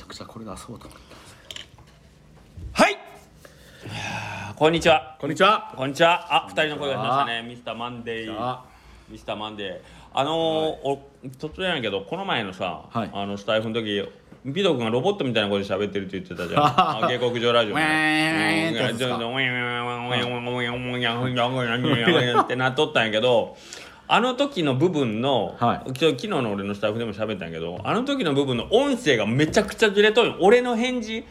ちゃくちゃこれ出そうと思ったはい。こんにちは。こんにちは。こんにちは。あ二人の声がしましたね。ミスターマンデー。ミスターマンデー。あのーはい、突然やけどこの前のさ、はい、あのスタイフの時ビド君がロボットみたいな声で喋ってるって言ってたじゃん。下克上ラジオ、ってなっとったんやけど、あの時の部分の、はい、昨日の俺のスタイフでも喋ったんやけどあの時の部分の音声がめちゃくちゃずれとる。俺の返事。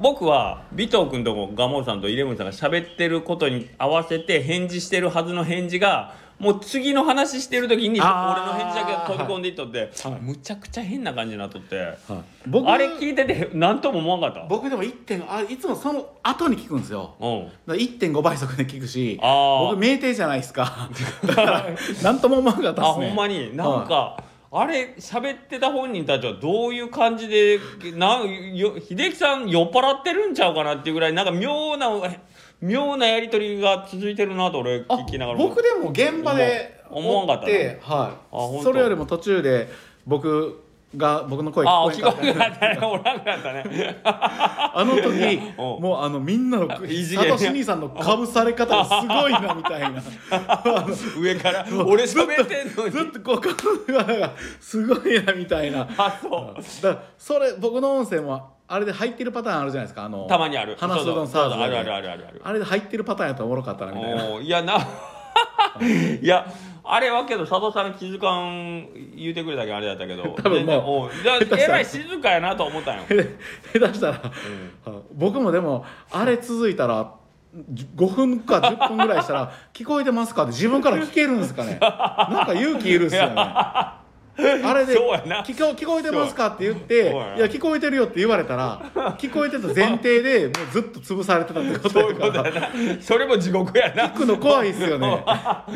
僕は尾藤君とガモンさんとイレブンさんが喋ってることに合わせて返事してるはずの返事がもう次の話してる時に俺の返事だけ飛び込んでいっとって、はい。むちゃくちゃ変な感じになっとって、はい。僕あれ聞いてて何とも思わんかった？僕でも1点あいつもその後に聞くんですよ。うん。だから1.5倍速で聞くし僕酩酊じゃないですか。だから何とも思わなかったあですね。ほんまに？なんか、あれ喋ってた本人たちはどういう感じでなんよ秀樹さん酔っ払ってるんちゃうかなっていうぐらいなんか妙な妙なやり取りが続いてるなと俺あ聞きながら僕でも現場で思わかったはい。それよりも途中で僕が僕の声あ聞こえたね。あの時おもうあのみんなのサトシ兄さんのかぶされ方がすごいなみたいな。上から俺喋ってんのに。ずっとこうかぶがすごいなみたいな。あそう。だそれ僕の音声もあれで入ってるパターンあるじゃないですかあのたまにある。話すうどんサーズあるあるあるあるある。あれで入ってるパターンやったらおもろかったなみたいな。いやな いやあれはけど佐藤さん気づかん言うてくれたけどあれだったけど。多分もうえらい静かやなと思ったんよ。下手したら、はい僕もでもあれ続いたら5分か10分ぐらいしたら「聞こえてますか?」って自分から聞けるんですかね。なんか勇気いるっすよね あれでそうやな。聞こ「聞こえてますか?」って言って「そう。やな。いや聞こえてるよ」って言われたら聞こえてた前提で もうずっと潰されてたってことそういうやからことやな。それも地獄やな。聞くの怖いっすよね。う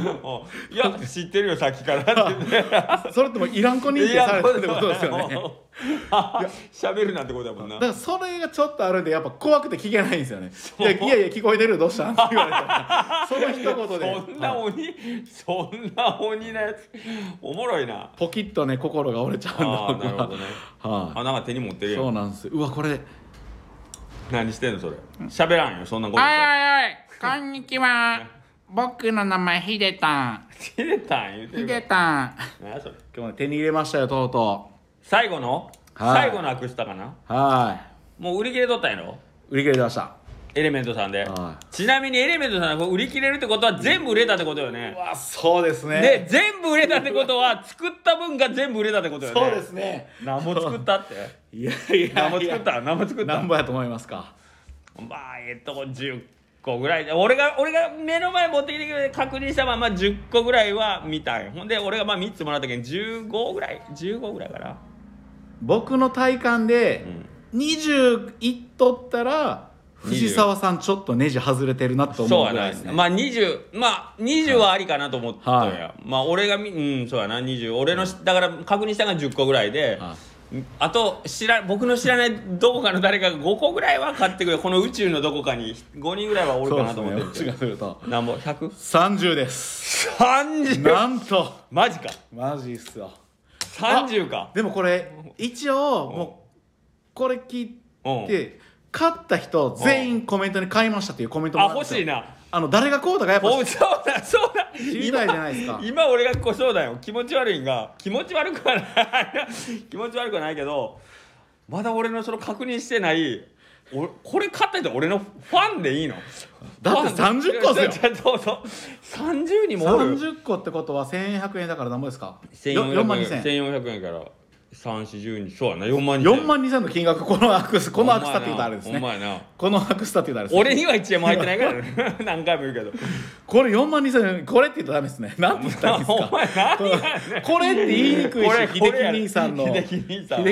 んいや知ってるよさっきからって言ってそれってもういらん子認定されてるってことですよね 喋るなんてことやもんな。だからそれがちょっとあるんでやっぱ怖くて聞けないんですよね。いやいやいや聞こえてるどうしたん？っ て言われたらその一言で。そんなはい鬼そんな鬼なやつおもろいな。ポキッとね心が折れちゃうんだなるほどね。はあなんか手に持ってるそうんなんですよ。うわこれ。何してんのそれ？喋らんよそんなことおいおいおい、こんにちは。僕の名前ヒデタン。切れたん言うてヒデるからタン。それ？今日ね手に入れましたよとうと最後の？はい。最後のアクスタかな？うはもう売り切れとったんやろ？い売り切れてました。エレメントさんで。はちなみにエレメントさんが売り切れるってことは全部売れたってことよね。うわそうですね。で全部売れたってことは作った分が全部売れたってことよね。そうですね。何も作ったって？いやいや何も作った？何も作った？何ぼやと思いますか？まあえっと10個ぐらい。で俺が俺が目の前持ってきてくれて確認したまま10個ぐらいは見たんよ。ほんで俺がまあ3つもらったけど15ぐらい15ぐらいかな僕の体感でうん。20いっとったら藤沢さんちょっとネジ外れてるなと思うぐらいですね。まあ20まあ20はありかなと思ったんや、はまあ俺がみうんそうやな20俺のしだから確認したのが10個ぐらいで、はあと知ら僕の知らないどこかの誰かが5個ぐらいは買ってくれこの宇宙のどこかに5人ぐらいはおるかなと思ってる。けどがするとなんぼ？100? 30です。30なんと。マジか。マジっすよ30か。でもこれ一応もうこれ聞うん。いて買った人全員コメントに買いましたっていうコメントあもらったんですよ。欲しいな。あの誰がこうだかやっぱおそうだそうだ。知りたいじゃないですか。今俺がこうそうだよ。気持ち悪いんが気持ち悪くはない。気持ち悪くはないけどまだ俺のその確認してない俺これ買った人俺のファンでいいの？だってファン30個っすよ。そうそう30人もおる。30個ってことは1100円だから何ぼですか？1400 4万2000円1400円から340そうやな。4万2000 4万2000の金額このアクスこのアクスタって言うとあれですね。お前な。このアクスタって言うとあれですね。俺には1円も入ってないからね何回も言うけど。これ4万2000円これって言ったらダメですね。何て言ったらいいんですか。お前何これって言いにくいし秀樹兄さんの秀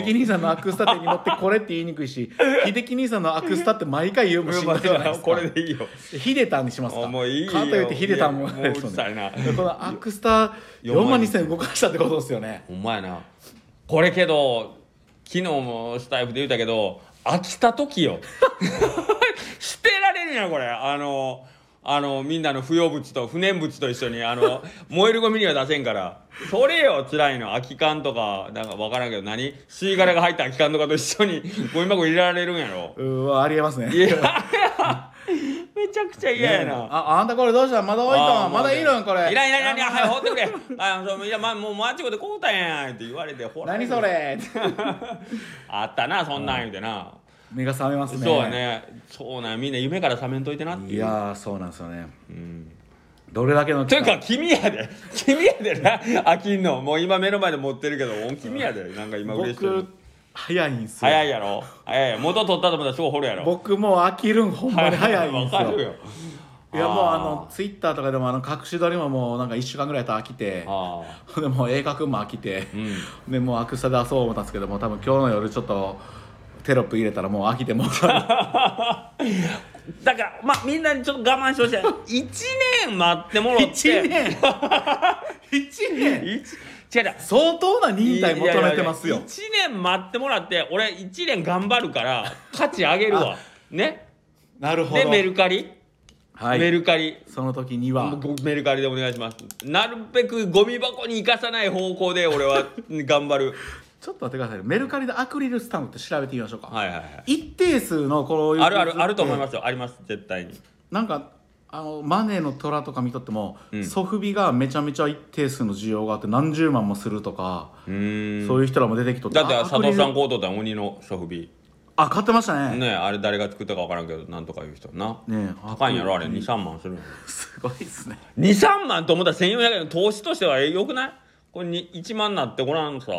樹兄さんのアクスタ店に乗ってこれって言いにくいし 秀樹兄さんのアクスタって毎回言うもしんどいじゃないですか。これでいいよ。ヒデタンにしますか。あもういいよ。かといってヒデタンももううるさいな。このアクスタ4万2000円動かしたってことですよね。ほんまやなこれけど昨日もスタイフで言ったけど飽きた時よ。捨てられるんやこれ。あのあのみんなの不要物と不燃物と一緒にあの 燃えるゴミには出せんから。それよ辛いの。空き缶とかなんか分からんけど何？吸い殻が入った空き缶とかと一緒に ゴミ箱入れられるんやろ。うーわありえますね。いや めちゃくちゃ嫌やな、ああんたこれどうした？まだ置いたあーんまだいるんこれ。いらんいらんいらん。いらんはい放ってくれ。あそういや、ま、もうマッチコでこうたやんって言われてほら。何それ？あったなそんなん言うてな、目が覚めますね。そうやね。そうなんや。みんな夢から覚めんといてなっていう。いやーそうなんですよね。うん。どれだけのというか君やで。君やでな。飽きんの。もう今目の前で持ってるけど君やで。なんか今嬉しそうに僕早いんすよ。早いやろ。早いや元取ったと思ったらすぐ掘るやろ。僕もう飽きるんほんまに早いんですよ。わかるよ。いやもうあのツイッターとかでもあの隠し撮りももうなんか1週間ぐらいやったら飽きて。でもう映画くんも飽きて。あうん。でもうアクスタ出そう思ったんですけども多分今日の夜ちょっとテロップ入れたらもう飽きてもう だからまあみんなにちょっと我慢してほしい。1年待ってもらって。1年。1年。一違う相当な忍耐求めてますよ。1年待ってもらって俺1年頑張るから価値上げるわ。ね。なるほど。でメルカリ、はい。メルカリ。その時には。ごメルカリでお願いします。なるべくゴミ箱に生かさない方向で俺は頑張るちょっと待ってくださいメルカリでアクリルスタンプって調べてみましょうか、はいはいはい。一定数のこういうあるあるあると思いますよ。あります絶対に。なんかあのマネーの虎とか見とっても、うん。ソフビがめちゃめちゃ一定数の需要があって何十万もするとか、うーん。そういう人らも出てきとってだってあ佐藤さんアクリル。こうとったら鬼のソフビ。あ買ってましたね。ねあれ誰が作ったか分からんけどなんとかいう人な。ね高いんやろあれ。アクリル。23万するの。すごいですね。23万と思ったら1400円。投資としてはよくない？これに1万なってごらんさ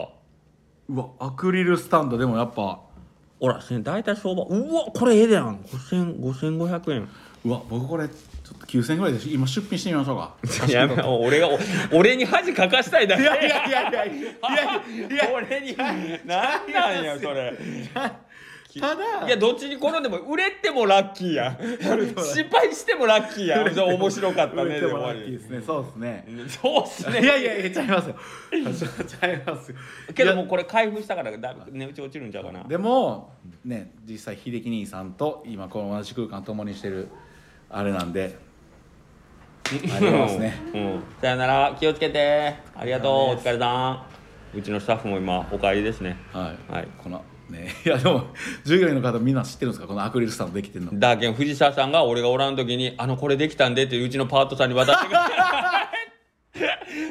うわアクリルスタンドでもやっぱ。ほら大体相場。うわこれええやん。5000 5500円。うわ僕これちょっと9000円ぐらいでし今出品してみましょうか。やめ俺がお俺に恥かかしたいだけ。いやいやいやいやいやいや。い や俺に。なんなんやそれ ただいやどっちに転んでも売れてもラッキーや。ん失敗してもラッキーや。面白かった売ねでも。ラッキーりですね。そうですね。そうっすね。いやいやいやちゃいますよ。ちゃいますよ。けどもうこれ開封したからだ値打ち落ちるんちゃうかな。でもね実際秀樹兄さんと今この同じ空間共にしてるあれなんでありますね。うん、さよなら。気をつけて。ありがとう。お疲れさん。うちのスタッフも今お帰りですね。はい、はい。このね。いやでも従業員の方みんな知ってるんですか？このアクリルスタンドできてるの。だけん藤沢さんが俺がおらん時に「あのこれできたんで」ってうちのパートさんに渡してくれ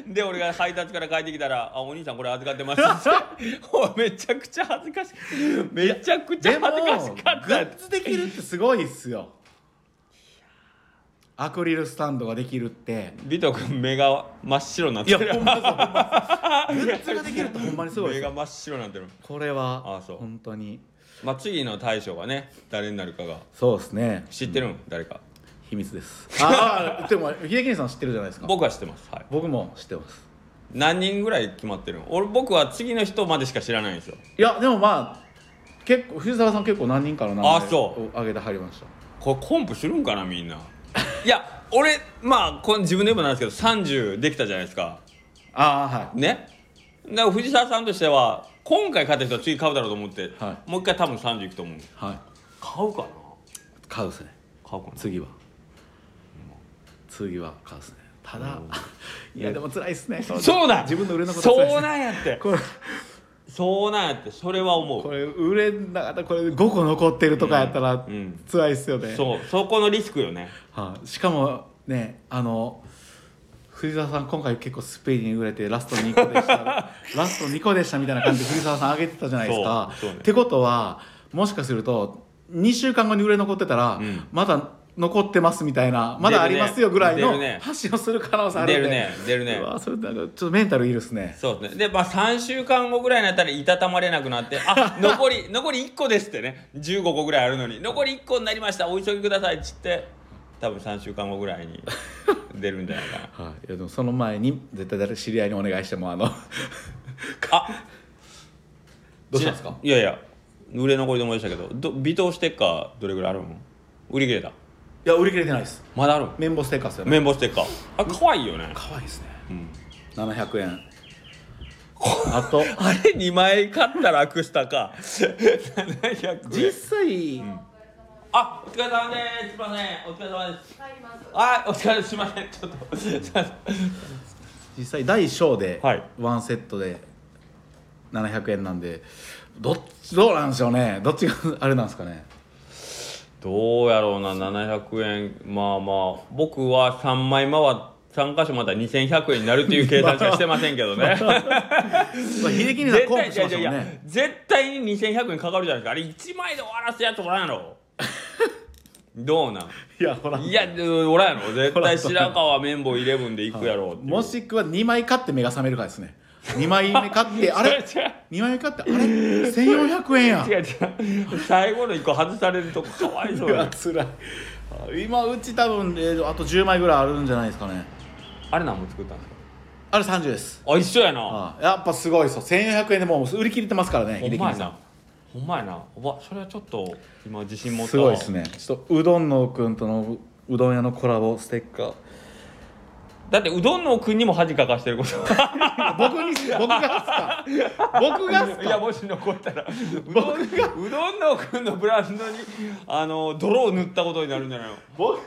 で俺が配達から帰ってきたら「あお兄さんこれ預かってます」おいめちゃくちゃ恥ずかしい。めちゃくちゃ恥ずかしかった。グッズできるってすごいっすよアクリルスタンドができるって。ビト君目が真っ白になってる。いやほんまそうほんまそう。グッズができるってほんまにすごいです。よ目が真っ白になってる。これはあそう。本当に。まあ次の大将がね誰になるかが。そうですね。知ってるん、誰か。秘密です。ああでも秀樹さん知ってるじゃないですか。僕は知ってます。はい。僕も知ってます。何人ぐらい決まってるの？俺僕は次の人までしか知らないんですよ。いやでもまあ結構藤沢さん結構何人かの名前あそう。を挙げてはりました。これコンプするんかなみんないや俺まあこの自分で言うのもなんですけど30できたじゃないですか。ああはい。ね。だから藤沢さんとしては今回勝った人は次買うだろうと思って、はもう一回多分30いくと思うはい。買うかな？買うっすね。買うかな？次は。次は買うっすね。ただ いやでも辛いっすね。そうなん自分の売れのこと辛いっすそうなんやって。これそうなんやってそれは思う。これ売れなかったらこれ5個残ってるとかやったらうん。うん辛いっすよね、そうそこのリスクよね。はい、しかもねあの藤沢さん今回結構スペインに売れてラスト2個でした。ラスト2個でしたみたいな感じで藤沢さん上げてたじゃないですか。そうそうね。ってことはもしかすると2週間後に売れ残ってたら、うん。まだ残ってますみたいなまだありますよぐらいの発信をする可能性あるんで出るね。出るね。それなんかちょっとメンタルいいですね。そうですね。でまあ3週間後ぐらいになったらいたたまれなくなって「あ 残り残り1個です」ってね。15個ぐらいあるのに「残り1個になりました。お急ぎください」っつって多分3週間後ぐらいに出るんじゃないかな。はい、いやでもその前に絶対誰知り合いにお願いしてもあのあどうしたんですか？いやいや売れ残りで思い出したけどど微糖ステッカーどれぐらいあるの売り切れたいや売り切れてないです。まだある？綿棒ステッカーですよね。綿棒ステッカー。あ可愛いよね、可愛いですね。うん、700円。あと？あれ2枚買ったらアクスタか700円。実際、あお疲れ様です。すいません。お疲れ様です。はいお疲れす。いません。ちょっと。すいません実際第1章ではい。ワンセットで700円なんでどっちどうなんでしょうね。どっちがあれなんですかねどうやろうな700円。まあまあ僕は3枚回っ3箇所また2100円になるっていう計算しかしてませんけどね。まあ秀樹にさん絶コンプしましたもんね絶対に2100円かかるじゃないですか。あれ1枚で終わらすやつおらんやろ。どうなん？いやほらいやおらんやろ。絶対白川綿棒イレブンで行くやろう。もしくは2枚買って目が覚めるかですね2枚目買ってあれ？違う2枚目買ってあれ？1400円や。違う違う。最後の1個外されるとこかわいそうや。つらい。今うち多分、えーあと10枚ぐらいあるんじゃないですかね。あれ何も作ったんですか？あれ30です。あ一緒やな。あやっぱすごいですよ。1400円でもう売り切れてますからねほん秀樹さまやなん。ほんまやな。うわそれはちょっと今自信持ったすごいですね。ちょっとうどんのくんとのううどん屋のコラボステッカーだってうどんのくんにも恥かかしてること。僕に僕がっすか。僕がっすか。いやもし残ったら。うどんうどんのくんのブランドにあの泥を塗ったことになるんじゃないの？僕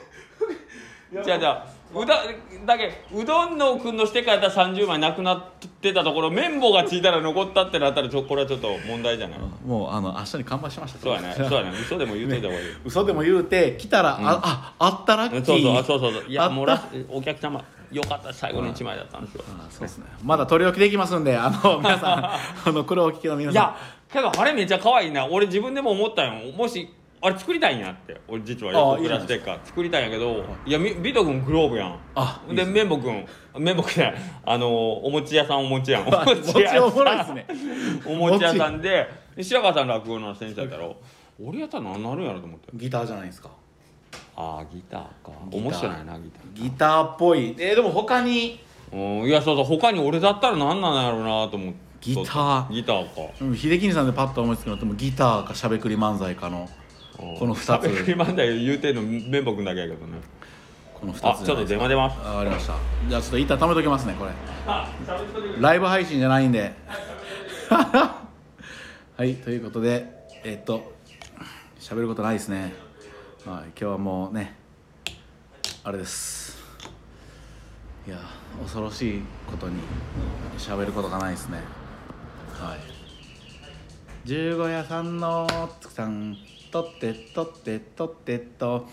じゃあじゃあうだだけうどんのくんのしてからやったら30枚なくなってたところ綿棒がついたら残ったってなったらちょこれはちょっと問題じゃない？もうあの明日に乾杯しました。そうやね。そうやね。嘘でも言うといた方がいい。嘘でも言うて来たら、あああったラッキーそうそうあそうそうそう。いやもうラスお客様よかった最後の1枚だったんですよ。あそうですね。まだ取り置きできますんであの 皆さんあのこれをお聞きの皆さん。いやけどあれめっちゃ可愛いな。俺自分でも思ったよ。もしあれ作りたいんやって俺実はあ横クラステッカー作りたいんやけどい。やみビト君グローブやん。あで綿棒君綿棒君やあのお餅屋さんお餅やん。おあ餅おもろいっすね。お餅屋さんでで白川さん落語の先生やったろ。俺やったら何なるんやろと思って。ギターじゃないですか。ああギターか。面白いなギター。ギターっぽい。えーでも他に？うんいやそうそう他に俺だったら何なんやろうなと思って。ギター。ギターか。うん秀樹さんでパッと思いつくのってもギターかしゃべくり漫才かのこの二つ。しゃべくり漫才言うてんの綿棒君だけやけどね。この2つあちょっと電話出ます。ありました。じゃあちょっと一旦貯めときますねこれ。ライブ配信じゃないんで。はいということでえっと喋ることないですね。はい今日はもうねあれです。いや恐ろしいことに喋ることがないですね。はい。十五夜さんのつくさんとってとってとってと。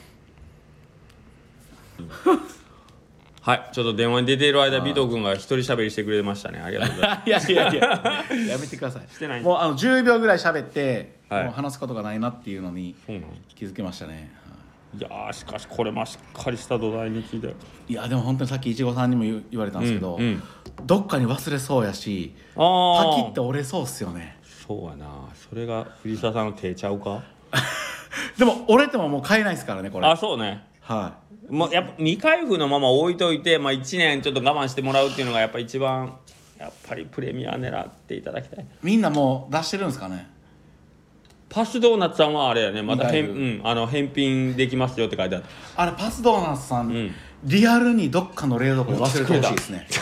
はいちょっと電話に出ている間尾藤君が一人喋りしてくれましたね。ありがとうございます。いやいやいや やめてください。してないもうあの10秒ぐらい喋って、はい。もう話すことがないなっていうのにそうなの。気づきましたね。い。やーしかしこれもしっかりした土台に聞いて。いやでも本当にさっきいちごさんにも言う言われたんですけど、うんうん。どっかに忘れそうやしパキって折れそうっすよね。そうやな。それが藤沢さんの手ちゃうか？でも折れてももう買えないですからねこれ。あそうね。はもうやっぱ未開封のまま置いといて、まあ、1年ちょっと我慢してもらうっていうのがやっぱ一番やっぱりプレミア狙っていただきたい。いみんなもう出してるんですかね？パスドーナツさんはあれやね。また返,、うん、あの返品できますよって書いてあった。あれパスドーナツさん、ん。リアルにどっかの冷蔵庫で忘れてほしいですね。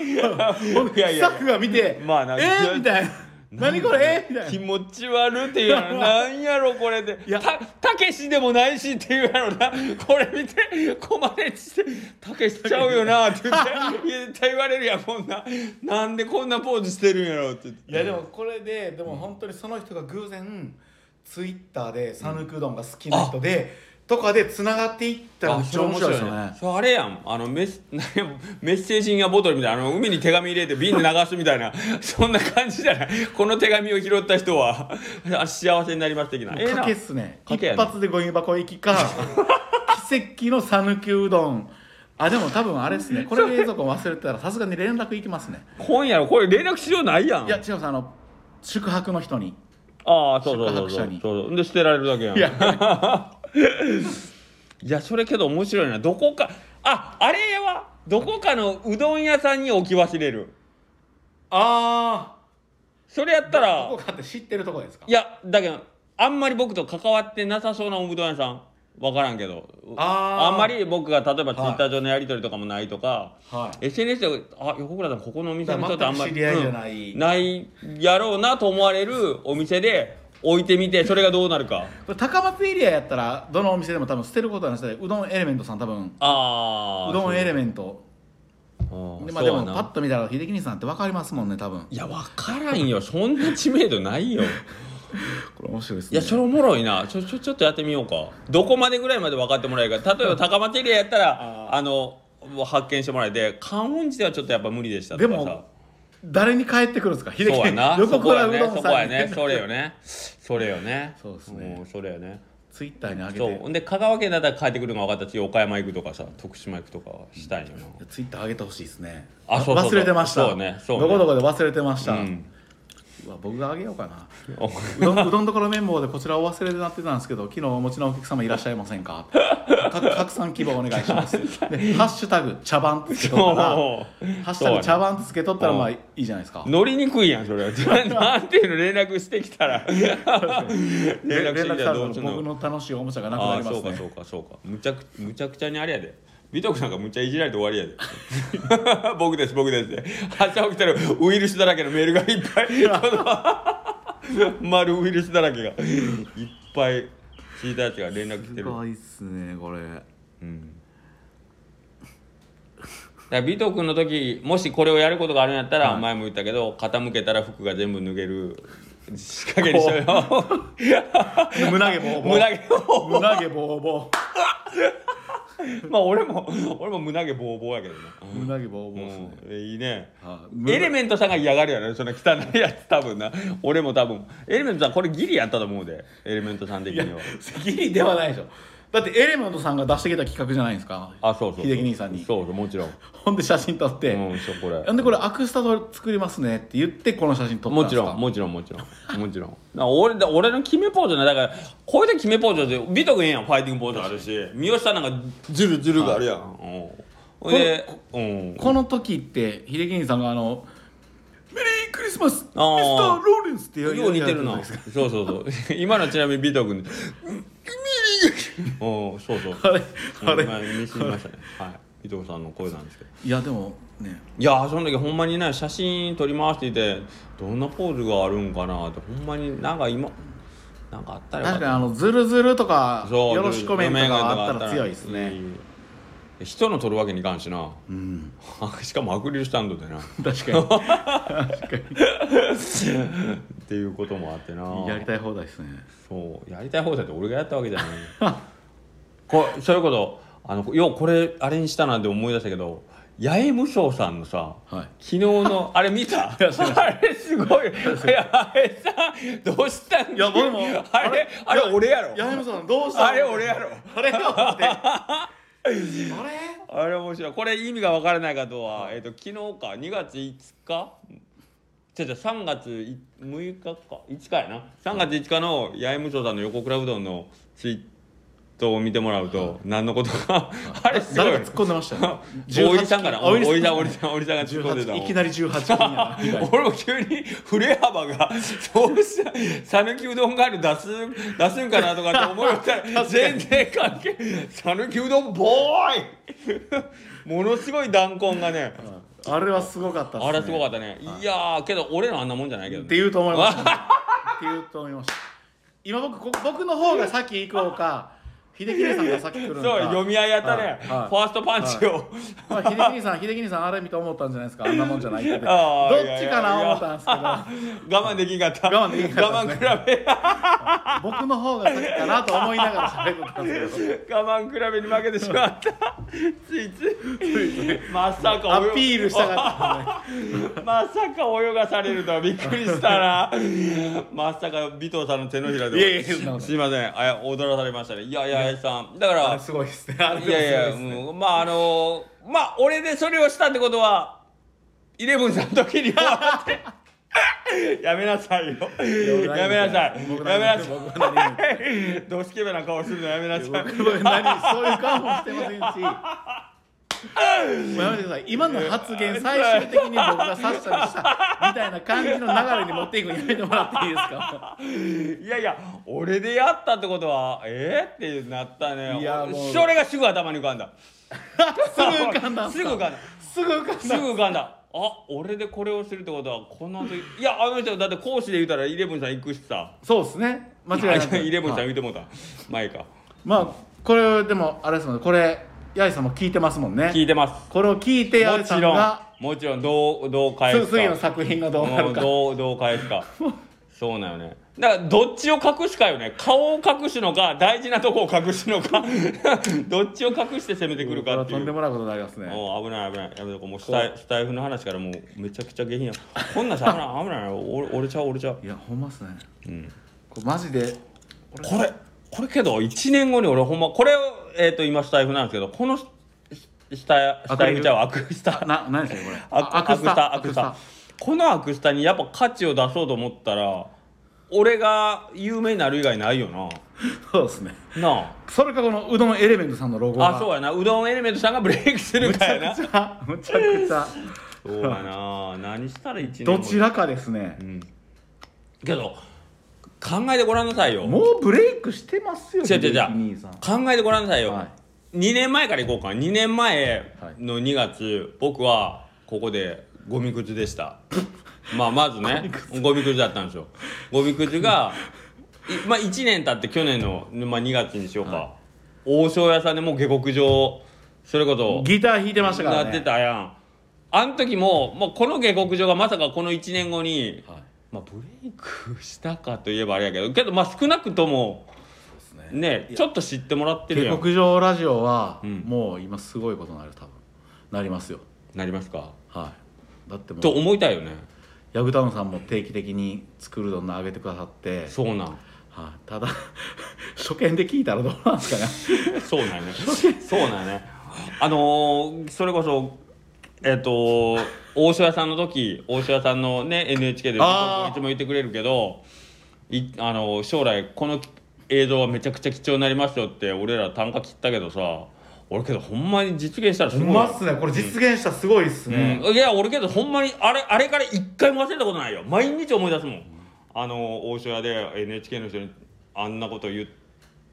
いやいやスタッフが見て「まあなえー、みたいな「何これ？えーみたい気な持ち悪っていうやろ なんやろこれでいや。たたけしでもないしっていうやろな。これ見てコマネチしてたけしちゃうよな って言って。絶対言われるやんこんな。なんでこんなポーズしてるんやろって言って。いやでもこれででも本当にその人が偶然ツイッターで讃岐うどんが好きな人で、とかでつながっていったらめっちゃ面白いですよね。それあれやん。あのメス メッセージングボトルみたいなあの海に手紙入れて瓶で流すみたいな そんな感じじゃない？この手紙を拾った人は。あ幸せになります的な。ええな。かけっすね。一かけやな発でゴミ箱行きか奇跡の讃岐うどん。あでも多分あれっすね。これ冷蔵庫忘れてたらさすがに連絡行きますね。今夜のこれ連絡しようないやん。いや違うあの宿泊の人に。ああそうそうそうそう。宿泊者に。そうで捨てられるだけやん。いや いやそれけど面白いな。どこかああれはどこかのうどん屋さんに置き忘れる。あそれやったらどこかって知ってるとこですか？いやだけどあんまり僕と関わってなさそうなおうどん屋さん分からんけど。あー。んまり僕が例えばツイッター上のやり取りとかもないとか、はい。SNS で「あ横倉さんここのお店の人ってあんまり全く知り合いじゃない。うんないやろうなと思われるお店で置いてみてそれがどうなるか。これ高松エリアやったらどのお店でも多分捨てることはなしでうどんエレメントさん多分ああうどんエレメント。トでまあでもパッと見たら秀樹兄さんって分かりますもんね多分。いや分からんよ。そんな知名度ないよ。これ面白いですね。いやそれおもろいな。ちょちょちょっとやってみようか。どこまでぐらいまで分かってもらえるか。例えば高松エリアやったらあの発見してもらえて観音寺ではちょっとやっぱ無理でしたとでかさ。も誰に帰ってくるんですか？秀樹。横倉うどんさんねそこやにね。それよね。それよね。そうですね。んそれよね。ツイッターに上げて。そう。で香川県だったら帰ってくるのが分かったら次岡山行くとかさ徳島行くとかしたいよな。ツイッター上げてほしいですね。あそうそうそう。忘れてました。そうね。そうね。どこどこで忘れてました、うん僕があげようかな。おうどんうどんどころ綿棒でこちらお忘れになってたんですけど昨日お持ちのお客様いらっしゃいませんか？か拡散希望お願いします。で「ハッシュタグ茶番」ってつけとったら「ハッシュタグ茶番」ってつけとったらまあいいじゃないですか。乗りにくいやんそれ。なんていうの連絡してきたら。連 連絡してきたら僕のの楽しいおもちゃがなくなりますね。そうかそうかそうか。むちゃくむちゃくちゃにあれやで美徳さんがむちゃいじられて終わりやで。僕です僕です。って朝起きたらウイルスだらけのメールがいっぱい。丸ウイルスだらけが。いっぱい聞いたやつが連絡来てするごいっすねこれ。うん。だ美徳君の時もしこれをやることがあるんやったら、はい。前も言ったけど傾けたら服が全部脱げる。仕掛けにしようよ。胸毛ボーボー。胸毛を胸毛ボーボ まあ俺も俺も胸毛ボーボーやけどね。ー胸毛ボーボーっすね、うん、いいね。はいエレメントさんが嫌がるやろその汚いやつ多分な。俺も多分。エレメントさんこれギリやったと思うで。エレメントさん的には。ギリではないでしょだってエレメントさんが出してきた企画じゃないですか。あそうそう秀樹兄さんに。そうそうもちろん。ほんで写真撮って、うんそうこれ。なんでこれアクスタと作りますねって言ってこの写真撮ったんもですか？ちろんもちろんもちろん。もちろん。な俺だ俺の決めポーズねだからこういう時決めポーズで美徳ええやんファイティングポーズ。あるし。三好さんなんかズルズルがあるやん、うんほんでうんこの時って秀樹兄さんがあの「メリークリスマスミスタあーー・ローレンス」って言よう似てるな。そうそうそう。今のちなみに美徳君。うんそうそうあれあれ今見せましたねはい美徳さんの声なんですけどいやでもねいやその時ほんまにね写真撮り回していてどんなポーズがあるんかなってほんまになんか今なんかあったら確かにあのズルズルとかよろしくめんとかあったら強いですねうん人の撮るわけにいかんしな。うん。しかもアクリルスタンドでな。確か っていうこともあってな。にやりたい放題ですね。そう。やりたい放題って俺がやったわけじゃない。こそれこそあのようこれあれにしたなって思い出したけど八重無双さんのさはい。昨日のあれ見た？あれすごい。さどうしたん？いや僕もあれあれ俺やろ。八重さんどうしたあれ俺やろ。あれよって あれ？あれ面白い。これ意味が分からない方は、えっと昨日か？2月5日？違う違う3月い6日か？5日やな。3月5日の八重無双さんの横倉うどんのツイートを見てもらうと何のことかあれすごい。誰が突っ込んでましたよおいりさんかなおおいりさんさんおいりさんおいりさんが突っ込んでた。18いきなり18金や。俺も急に振れ幅がそうした讃岐うどんがある出す出すんかなとかって思ったら全然関係讃岐うどんボーイ。ものすごい弾痕がね。あれはすごかったっすね。あれすごかったね。い。やーけど俺のあんなもんじゃないけどね。って言うと思いました、ね、って言うと思いました。今僕こ僕の方が先行こうか秀樹兄さんが先来るのか。そう読み合いやったね、はいはい。ファーストパンチを、まあ、秀樹兄さん秀樹兄さんあれ見て思ったんじゃないですか。あんなもんじゃないって。どっちかな思ったんですけど。我慢できんかった。我慢できんかったね。我慢比べ 僕の方が先かなと思いながら喋ってたんですけど。我慢比べに負けてしまった。ついつい。まさかア泳ピールしたかったねまさか泳がされるとはびっくりしたな。まさか尾藤さんの手のひらでいやいやすいません。あ踊らされましたね。いやいやさん。だからすごいですね。いやいや、うんまああのまあ俺でそれをしたってことはイレブンさんの時に終わって やめなさいよ。やめなさい。僕やめなさい。どスケベな顔するのやめなさい。僕僕何そういう顔もしてませんし。もうやめてください。今の発言最終的に僕が刺したりした。みたいな感じの流れに持っていくのやめてもらっていいですか？いやいや俺でやったってことはえー、ってなったね。いやもう。それがすぐ頭に 浮かんだ。すぐ浮かんだんすか？すぐ浮かんだ。すぐ浮かんだすぐ浮かんだあ俺でこれをするってことはこの後 いやあの人だって講師で言うたらイレブンさん行くしさ。そうですね。間違いなく。イレブンさんはい言うてもうた。前か。まあこれでもあれですもんね。これ八重さんも聞いてますもんね。聞いてます。これを聞いて八重さもちろんんがもちろんどうどう返すか。次の作品がどうなるか。どうどう返すか そうなよね。だからどっちを隠すかよね。顔を隠すのか大事なとこを隠すのか。どっちを隠して攻めてくるかってという。んでもないことになりますね。もう危ない危ない。やめともうスタイスタイフの話からもうめちゃくちゃ下品や。こんなんさ 危ない。危ない俺俺ちゃう俺ちゃう。いやほんまっすね。うん。これマジでこれこれけど1年後に俺ほんまこれをえっ、と今スタイフなんですけどこのススタスタイフちゃうアクスタな何でしたっけこれ？アクスタアクスタこのアクスタにやっぱ価値を出そうと思ったら俺が有名になる以外ないよな。そうですね。なそれかこのうどんエレメントさんのロゴが。ああそうやな。うどんエレメントさんがブレイクするむちゃかやなくちゃむちゃくちゃ。そうやな。何したら1年後どちらかですね。うん。けど考えてごらんなさいよ。もうブレイクしてますよ違う違う違う。秀樹兄さん。考えてごらんなさいよ、はい。2年前からいこうか。2年前の2月、僕はここでゴミくずでした。まあまずねゴミくずだったんですよ。ゴミくずがいまあ1年経って去年の、まあ、2月にしようか、は王将屋さんでもう下克上それこそギター弾いてましたからね。なってたやん。あの時も、まあ、この下克上がまさかこの1年後に、はい。まあ、ブレイクしたかといえばあれやけどけどまあ少なくともね。ねちょっと知ってもらってるやん。下克上ラジオは、うん。もう今すごいことになる多分。なりますよ。なりますか？はいだってもとう思いたいよね。ヤグタウンさんも定期的に作るどんどん上げてくださって、そうなん。はい、ただ 初見で聞いたらどうなんですかね。そうなんやね。そうなんやね。あのーそれこそえっ、と大塩屋さんの時大塩屋さんのね NHK でいあー。つも言ってくれるけどいあの将来この映像はめちゃくちゃ貴重になりますよって俺ら単価切ったけどさ俺けどほんまに実現したらすごいほんまっすね。これ実現したらすごいっすね、うん、いや俺けどほんまにあれあれから一回も忘れたことないよ。毎日思い出すもん。あの大塩屋で NHK の人にあんなこと言っ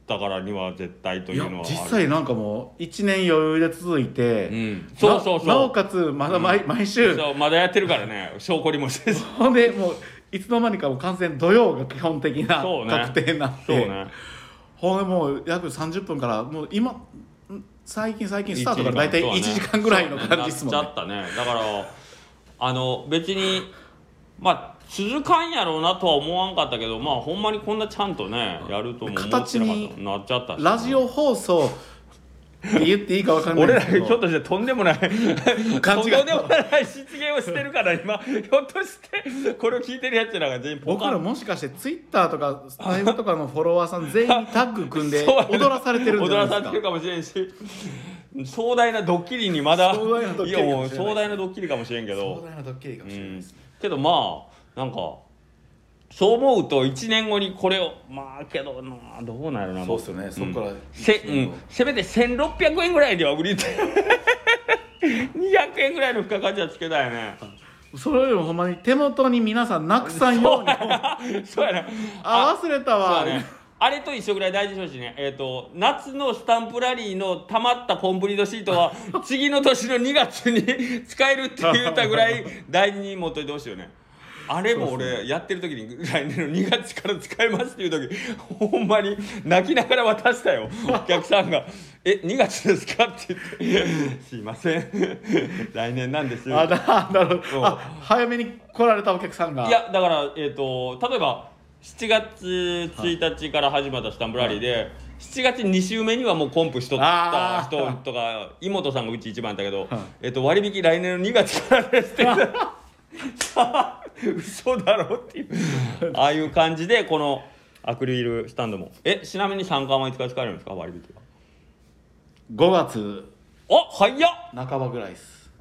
たからには絶対というのは実際なんかもう1年余裕で続いて、うん。そうそうそう。ななおかつまだ毎,、毎週。そうまだやってるからね。証拠りもしてそほんでもういつの間にかもう完全に土曜が基本的なそうね。確定になって、うね。ほんでもう約30分からもう今ん最近最近スタートから大体1時間ぐらいの感じですもんね。なっちゃったね。だからあの別にまあ続かんやろうなとは思わんかったけどまあほんまにこんなちゃんとねやるとも思ってなかった。形になっちゃったしラジオ放送って言っていいか分かんない俺らひょっとしてとんでもないとんでもない失言をしてるから今ひょっとしてこれを聞いてるやつらが全員僕らもしかしてツイッターとかスタイフとかのフォロワーさん全員にタッグ組んで踊らされてるんじ踊ゃないですか？らされてるかもしれんし。壮大なドッキリにまだ。壮大なドッキリいやもうかもしれない壮大なドッキリかもしれんけ壮ど大なドッキリかもしれないです。ね、けどまあなんかそう思うと1年後にこれを。まあけどなどうなるな。そうっすよね。そっからうん。せ,、うん、せめて1600円ぐらいでは売りたい。200円ぐらいの付加価値はつけたいね。それよりもほんまに手元に皆さんなくさんように。あ そうやね忘れたわ。そうやね。あれと一緒ぐらい大事にしてほしいね。えっ、と夏のスタンプラリーのたまったコンプリートシートは 次の年の2月に使えるって言ったぐらい大事に持っといてほしいよねあれも俺やってる時に 来年の2月から使えますっていう時 ほんまに泣きながら渡したよ。お客さんが「え2月ですか?」って言って「すいません。来年なんです」あだなるほうんどあ早めに来られたお客さんが。いやだから、えー、と例えば7月1日から始まったスタンプラリーで、7月2週目にはもうコンプしとった人とか妹さんがうち一番だけど、はい。えー、と割引来年の2月からですって 嘘だろっていう。ああいう感じでこのアクリルスタンドも。えちなみに三冠はいつから使えるんですか？割引は。5月。あ早っ！半ばぐらいです。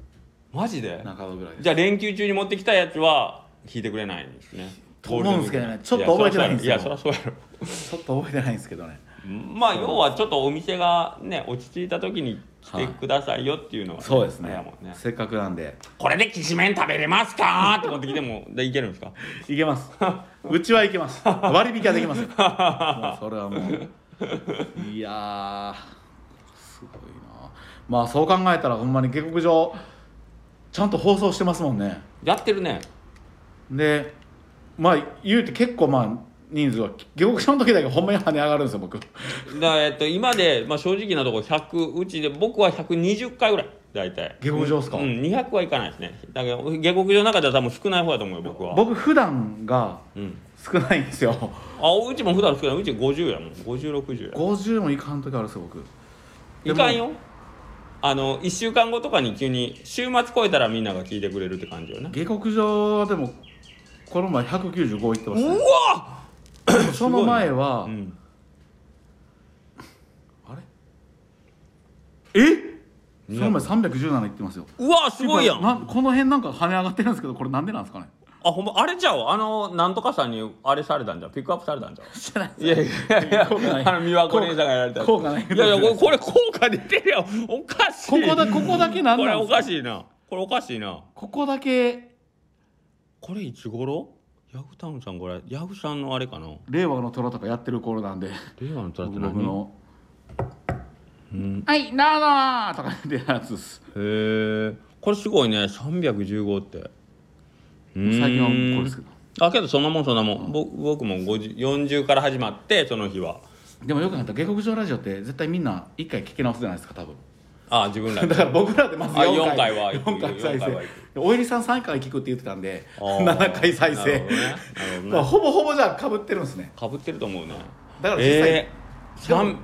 マジで？半ばぐらいです。じゃあ連休中に持ってきたやつは引いてくれないんですね。と思うんですけどね。ちょっと覚えてないんですよいやそりゃそうやろ。ちょっと覚えてないんですけどね。まあ要はちょっとお店がね落ち着いた時に来てくださいよっていうのが、そうですね。ね。せっかくなんで。これできしめん食べれますかって持ってきても でいけるんですか？いけます。うちはいけます。割引はできます。それはもう。いやーすごいな。まあそう考えたらほんまに下克上ちゃんと放送してますもんね。やってるね。でまあ言うて結構まあ人数は下克上の時だけほんまに跳ね上がるんですよ僕。だえっと、今で、まあ、正直なところ100うちで僕は120回ぐらい大体。下克上っすか？うん200はいかないですね。だけど下克上の中では多分少ない方だと思うよ僕は。僕普段がうん。少ないんですよ。あうちも普段少ない。うち50やもん。5060や。50もいかん時あるんですよ僕。いかんよ。あの1週間後とかに急に週末超えたらみんなが聞いてくれるって感じよね。下克上はでもこの前195いってましたね。わその前は、うん。あれ？え？その前317いってますよ。うわすごいやん。なこの辺なんか跳ね上がってるんですけどこれなんでなんですかね？あほんまあれちゃう？あのなんとかさんにあれされたんじゃう？ピックアップされたんじゃう？してない。いやいやいや効果ないあの美和子姉さんがやられた効果な。いいやいやこれ効果出てるよおかしい。ここだここだけなんこれおなんですかかしいな。これおかしいな。ここだけ。これいつ頃？ヤグタウンさんこれヤグさんのあれかな？令和の虎とかやってる頃なんで。令和の虎って僕何の。うん。はい、どうぞあとか出るやつです。へえこれすごいね315って。最近はこれですけど。あけどそんなもんそんなもん。ぼ僕も50 40から始まってその日は。でもよく考えたら下克上ラジオって絶対みんな一回聞き直すじゃないですか多分あ自分らだから僕らでまずあ4 4回は4回再4回は生おいりさん3回聞くって言ってたんであー。7回再生。ね。ね。まあほぼほぼじゃあかぶってるんですね。かぶってると思うね。だから実際えー、い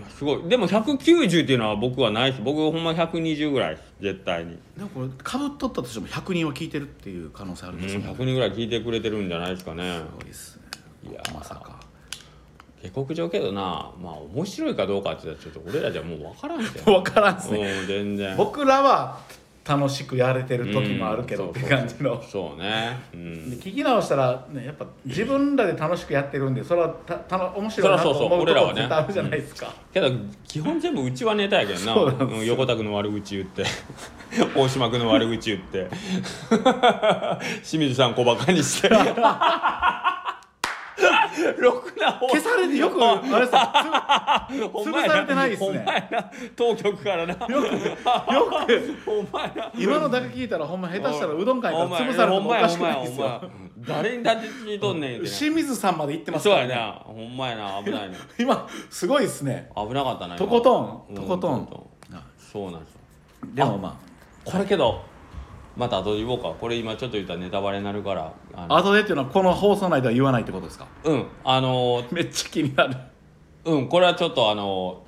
やすごい。でも190っていうのは僕はないです僕ほんま120ぐらい絶対に、でもこれかぶっとったとしても100人は聞いてるっていう可能性あるうんん、ですよ、ね100人ぐらい聞いてくれてるんじゃないですかね。すごいですね。いやまさか下克上けどなまあ面白いかどうかって言ったらちょっと俺らじゃもう分からんじゃん。分からんっすね。うん全然。僕らは楽しくやれてる時もあるけどって感じの。そうね。うん。で聞き直したら、ね、やっぱ自分らで楽しくやってるんでそれはたたの面白いなと思うとこ絶対あるじゃないですか、けど基本全部うちはネタやけどな。うん横田君の悪口言って。大島君の悪口言って。清水さん小バカにしてろくな方消されてよくあれさ潰されてないっすね。当局からな。よくよく。ほんまやな。今のだけ聞いたらほんま下手したらうどん会から潰されてもおかしくないですよ。誰に立てついとんねん清水さんまで行ってますから。ねそうやな。ほんまやな危ないね今すごいですね。危なかったな今。とことうんとことん。そうなんですよ。でもまこれけどまた後で言おうか。これ今ちょっと言ったらネタバレになるから。あ後でっていうのはこの放送内では言わないってことですか？うん。あの。めっちゃ気になる。うん。これはちょっとあの。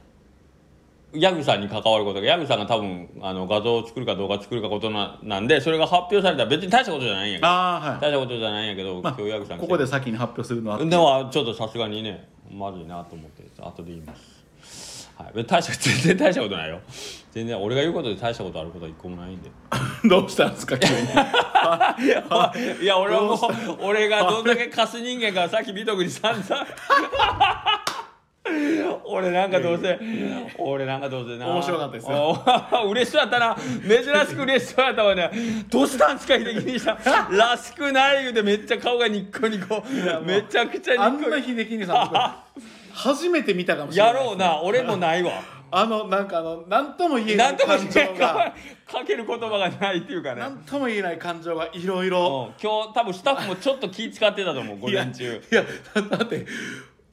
ヤグさんに関わることがヤグさんが多分あの画像を作るか動画作るかことななんでそれが発表されたら別に大したことじゃないんやけど。ああはい。大したことじゃないんやけど、まあ今日ヤグさんここで先に発表するのはでもちょっとさすがにねまずいなと思って後で言いますはい。大した 全然大したことないよ。全然俺が言うことで大したことあることは一個もないんで。どうしたんですか急に。いや俺はもう俺がどんだけカス人間かさっき美徳に散々俺なんかどうせ俺なんかどうせな。面白かったですよ。お嬉しそうやったな。珍しく嬉しそうやったわね。どうしたんすか秀樹兄さん。らしくない言うてめっちゃ顔がニッコニコ。めちゃくちゃあんなニッコニ秀樹兄さん僕初めて見たかもコしれない。やろうな。俺もないわ。あのなんかあの何とも言えなないんとも感情が。かける言葉がないっていうかね。何とも言えない感情がいろいろ。うん。今日多分スタッフもちょっと気使ってたと思う 午前中。いやだだって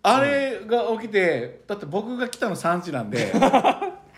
あれが起きてだって僕が来たの3時なんで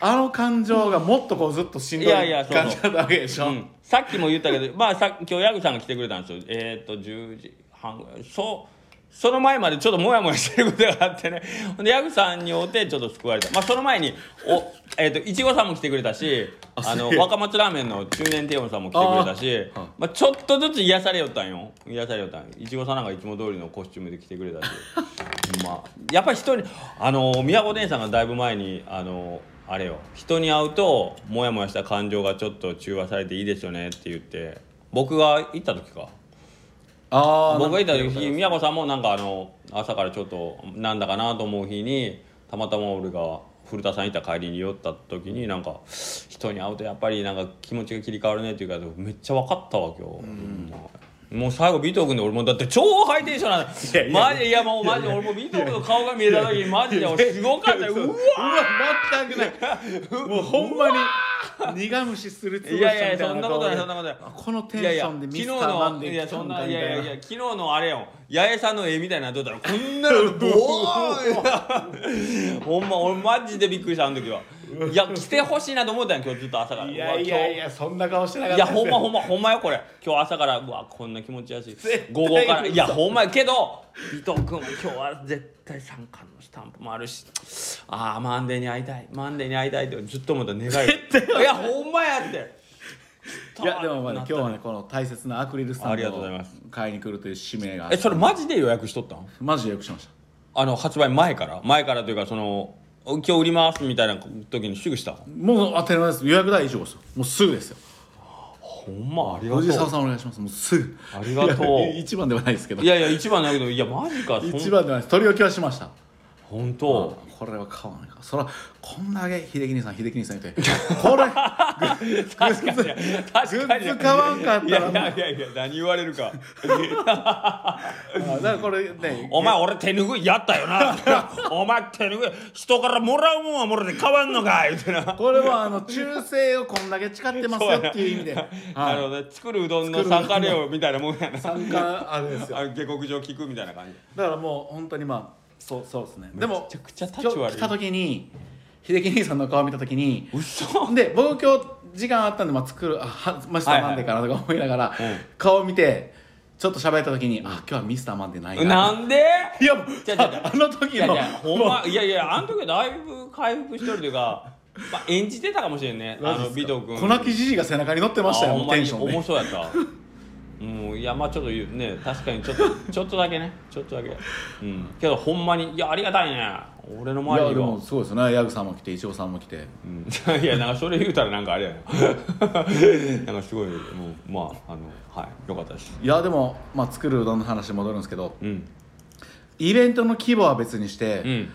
あの感情がもっとこうずっとしんどいいやいや感じだったわけでしょ、うん、さっきも言ったけど、まあ、さ今日ヤグさんが来てくれたんですよ。えーっと10時半ぐらい。そうその前までちょっとモヤモヤしてることがあってね。ほんでヤグさんに会うてちょっと救われた。まあその前におえーっといちごさんも来てくれたしあの若松ラーメンの中年低音さんも来てくれたしまあ、ちょっとずつ癒されよったんよ。癒されよったん。いちごさんなんかいつも通りのコスチュームで来てくれたし。まあやっぱり人にあの宮古姉さんがだいぶ前にあのあれよ。人に会うとモヤモヤした感情がちょっと中和されていいですよねって言って。僕が行った時かあ僕が行った時に宮古さんもなんかあの朝からちょっとなんだかなと思う日にたまたま俺が古田さんいた帰りに寄った時になんか人に会うとやっぱりなんか気持ちが切り替わるねっていうかめっちゃ分かったわ今日、もう最後尾藤君で俺もだって超ハイテンションなんだ。マジいやもうマジ俺も尾藤君の顔が見えた時にマジで俺すごかったよ。う。わ全くない。もうほんまに苦虫するつぶいしたみたいやいやそんなことないそんなこことない。このテンションで昨日ミスターマンのデーいやそんないやいや昨日のあれよ。八重さんの絵みたいなの撮ったらこんなのボー。ン ほんま俺マジでびっくりしたあの時は いや来てほしいなと思ったんや今日ずっと朝から。いやいやいやそんな顔してなかったんやほんまほんまほんまよこれ。今日朝からうわこんな気持ちやし。午後から。嘘いやほんまやけど伊藤君は今日は絶対三冠のスタンプもあるし。ああマンデーに会いたい。マンデーに会いたいってずっと思った願い。いやほんまやって。いやでもまあね今日はねこの大切なアクリルスタンありがとうございます。買いに来るという使命がえそれマジで予約しとったん？マジでよくしました。あの発売前から？前からというかその今日売りますみたいな時にすぐした。もう当たり前です。予約第一号ですよもうすぐですよ。ほんまあり藤沢さんお願いします。もうすぐ。ありがとう。一番ではないですけど。いやいや一番だけどいやマジか一番ではないです。取り置きはしました。本当これは買わないか。そらこんだけ秀樹兄さん秀樹兄さん言ってこれ確かに確かに。グッズ買わんかったら。いやいやいや何言われるか。あだからこれねお前俺手拭いやったよな。お前手拭い人からもらうもんはもらって変わんのかい言ってな。これはあの忠誠をこんだけ誓ってますよっていう意味で、な。るほはどね。作るうどんの参加料みたいなもんやな。い、参加あれですよ。あ下克上聞くみたいな感じ。だからもう本当にまあそうそうですね。でもめちゃくちゃ立ち今日悪い来た時に秀樹兄さんの顔見た時に嘘。で僕今日時間あったんで、まあ、作るあはマスターマンデーかなとか思いながら、うん顔見てちょっと喋った時に、あ今日はミスターマンデーないな。なんで？いやもうちゃちゃちゃあ。あの時の。いやいやほんまいやいやあの時はだいぶ回復しとるというか、まあ、演じてたかもしれんね。あの尾藤君。粉木じじいが背中に乗ってましたよテンションで面白やったうんいやまあちょっと言うね確かにちょっと ちょっとだけね。ちょっとだけ。うん。けどほんまにいやありがたいね。俺のい周りにはやでもすごいですね。ヤグさんも来てイチゴさんも来て。うん。いやなんかそれ言うたらなんかあれやな なんかすごいもうまああのはい。よかったです。いやでも、まあ、作るうどんの話に戻るんですけどうん。イベントの規模は別にして、うん。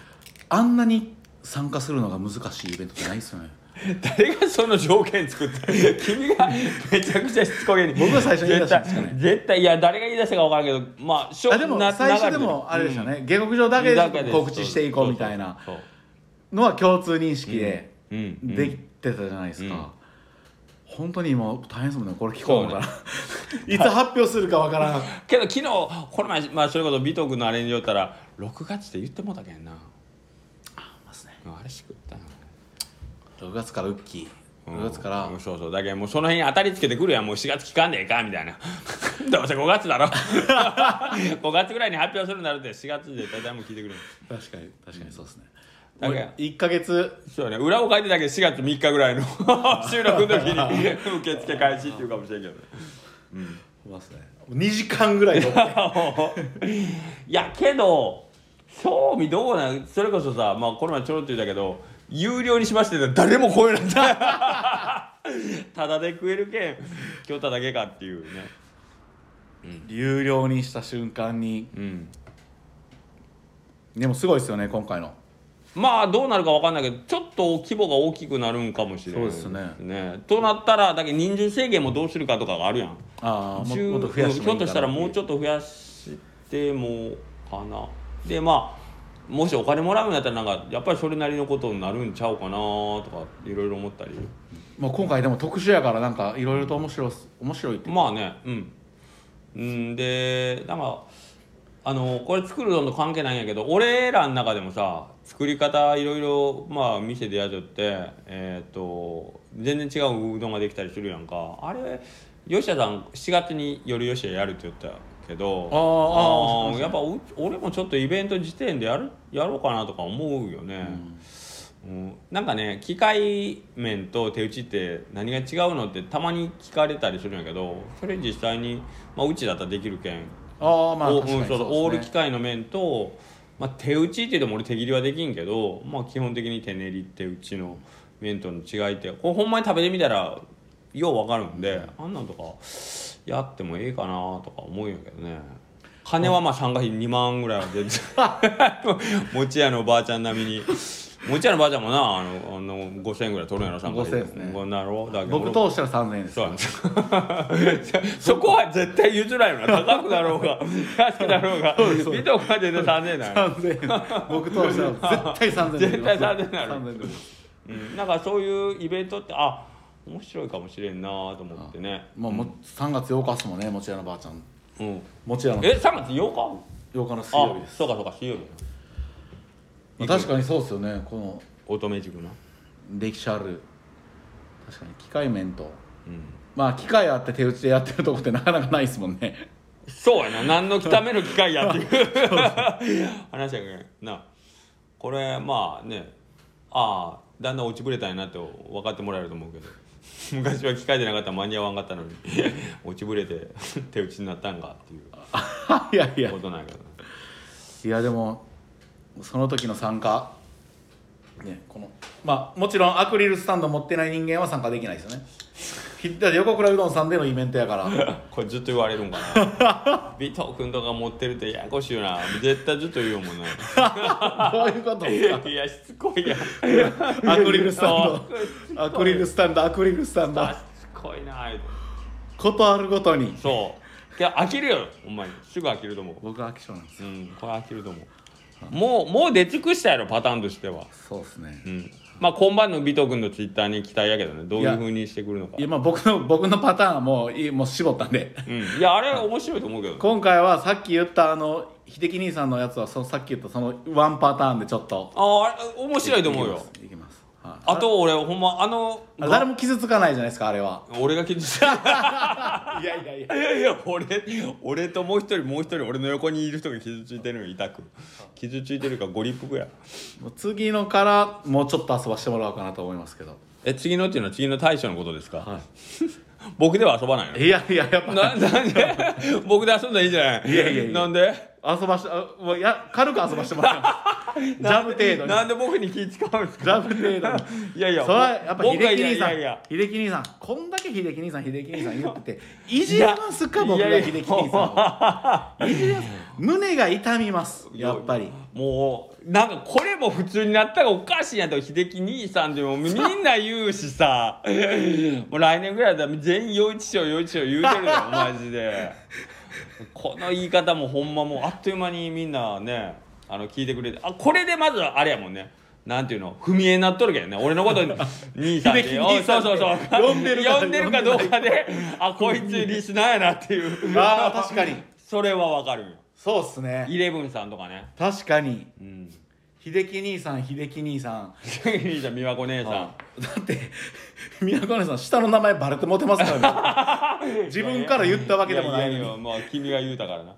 あんなに参加するのが難しいイベントってないですよね 誰がその条件作った君がめちゃくちゃしつこげに。僕が最初に言い出したんですかね。絶対いや誰が言い出したか分からんけどまあしょあでもな最初でもあれでしたね、下克上だけでで告知していこうみたいなのは共通認識でうん。うん。うん。できてたじゃないですか、うん。本当に今大変ですもんね。これ聞こうのかな、いつ発表するかわからん。けど昨日この前、まあ、それこそ尾藤君のあれによったら6月って言ってもうたけんな。ますね。あれしくったな6月からウッキー。6月から。うんそうそう。だけどもうその辺に当たりつけてくるやん。もう4月期間でええかみたいな。どうせ5月だろ。5月ぐらいに発表するんだろって4月で大体もう聞いてくる確かに確かにそうですね。だけど1か月。そうね。裏を書いてたけど4月3日ぐらいの 収録の時に受付開始っていうかもしれんけどね。ますね。2時間ぐらい撮っていやけど興味どうなん？それこそさまあこの前ちょろっと言ったけど有料にしましてね誰も来えない。ん だただで食えるけん今日ただけかっていうね。有料にした瞬間に。うん。でもすごいですよね今回の。まあどうなるかわかんないけどちょっと規模が大きくなるんかもしれないそうですね。となったらだけど人数制限もどうするかとかがあるやん。ああも10もっと増やしてひょっとしたらもうちょっっと増やしてもかな。でまあもしお金もらうんやったらなんかやっぱりそれなりのことになるんちゃうかなとかいろいろ思ったり。ともう今回でも特殊やからなんかいろいろと面白面白いって。まあねうん。うんでなんかあのこれ作るのと関係ないんやけど俺らの中でもさ作り方いろいろまあ店でやっとってえっ、と全然違ううどんができたりするやんか。あれ吉田さん7月に夜吉田やるって言ったけどあーあやっぱう俺もちょっとイベント時点でやるやろうかなとか思うよね、うん、なんかね機械面と手打ちって何が違うのってたまに聞かれたりするんやけどそれ実際に、まあ、うちだったらできるけん。ああまあそうオール機械の面と、まあ、手打ちって言っても俺手切りはできんけど、まあ、基本的に手練り手打ちの面との違いってこれほんまに食べてみたらようわかるんで、あんなんとかやってもええかなとか思うんやけどね。金はまあ参加費2万ぐらいは全然餅屋のおばあちゃん並みに。餅屋のばあちゃんもなあのあの5000円ぐらい取るんやろ参加費。5000円ですね。なろだけど僕俺通したら3000円です。そうなんです そこは絶対譲らんよな。高くなろうが 安くなろうが見とこまでで3000円なの3000円。僕通したら絶対3000円 絶対3000円になる。3000円です。うん、なんかそういうイベントってあ面白いかもしれんなと思ってね。まあも3月8日っすもんね持屋のばあちゃん。うん。持屋の。え3月8日？8日の水曜日あです。そうかそうか水曜日。まあ確かにそうですよねこの。乙女塾な歴史ある。確かに機械面と。うん。まあ機械あって手打ちでやってるとこって なかなかないですもんね。そうやな。何のための機械やっていう。話やけどな。これまあね。ああだんだん落ちぶれたんやなって分かってもらえると思うけど 昔は機械でなかったら間に合わんかったのに。落ちぶれて 手打ちになったんかっていう。いやいや。ことなんやけどいやでもその時の参加ねこのまあもちろんアクリルスタンド持ってない人間は参加できないですよね。ひだって横倉うどんさんでのイベントやから。これずっと言われるんかな。尾藤君とか持ってるってややこしいよな。絶対ずっと言うもんね。どういうこと？いやしつこいやん。アクリルスタンそうド。アクリルスタンドアクリルスタンド。しつこいなことあるごとに。そう。いや飽きるよ。ほんまに。すぐ飽きると思う。僕は飽き性なんですよ。うんこれ飽きると思う。もうもう出尽くしたやろパターンとしては。そうですね。うんまあ今晩の尾藤君のツイッターに期待やけどね。どういうふうにしてくるのか。いやまあ僕の 僕のパターンはもういいもう絞ったんで。うん。いやあれ面白いと思うけど今回はさっき言ったあの秀樹兄さんのやつはそのさっき言ったそのワンパターンでちょっと。ああれ面白いと思うよ。いきますはいあと俺ほんまあのあ誰も傷つかないじゃないですかあれは。俺が傷ついた。いやいやいや。いや俺俺ともう一人もう一人俺の横にいる人が傷ついてるの痛く。傷ついてるからご立腹やもう次のからもうちょっと遊ばしてもらおうかなと思いますけど。え次のっていうのは次の大将のことですか、は 僕では遊ばないの？いいやいややっぱ。ななんで？僕で遊んだらいいんじゃない？いやいやいや。なんで？遊ばしあもうや軽く遊ばしてもらいます。ジャブ程度に。なんで僕に気使うんですか？ジャブ程度に。いやいやそれはやっぱ秀樹兄さんいやいや。秀樹兄さん。こんだけ秀樹兄さん秀樹兄さん言ってていじりますか僕が秀樹兄さん。をいじります。胸が痛みますやっぱり。もうなんかこれも普通になったらおかしいやんと秀樹兄さんってもうみんな言うしさ。もう来年ぐらいだったら全員陽一賞陽一賞言うてるよマジでこの言い方もほんまもうあっという間にみんなねあの聞いてくれてあこれでまずあれやもんね。なんていうの？踏み絵になっとるけどね。俺のこと兄さんって秀樹兄さんっておそうそうそう。呼んでるか呼んでるかどうかで。あこいつリスナーやなっていう。ああ確かに。それはわかるよ。そうっすね。イレブンさんとかね。確かに。うん秀樹兄さん秀樹兄さん。いいじゃん美和子姉さん。だって宮古根さん下の名前バレてモテますからね。自分から言ったわけでもないややのにやまあ君が言うたからな。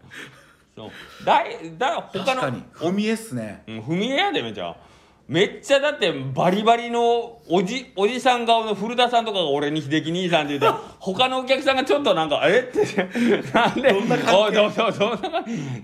そう。だいだ他の確かに。お見えっすね。うん踏み絵やでめちゃ。めっちゃだってバリバリのおじおじさん顔の古田さんとかが俺に秀樹兄さんって言って 他のお客さんがちょっとなんか「え？っ?」て。なんでどんな関係？おいどうどうどん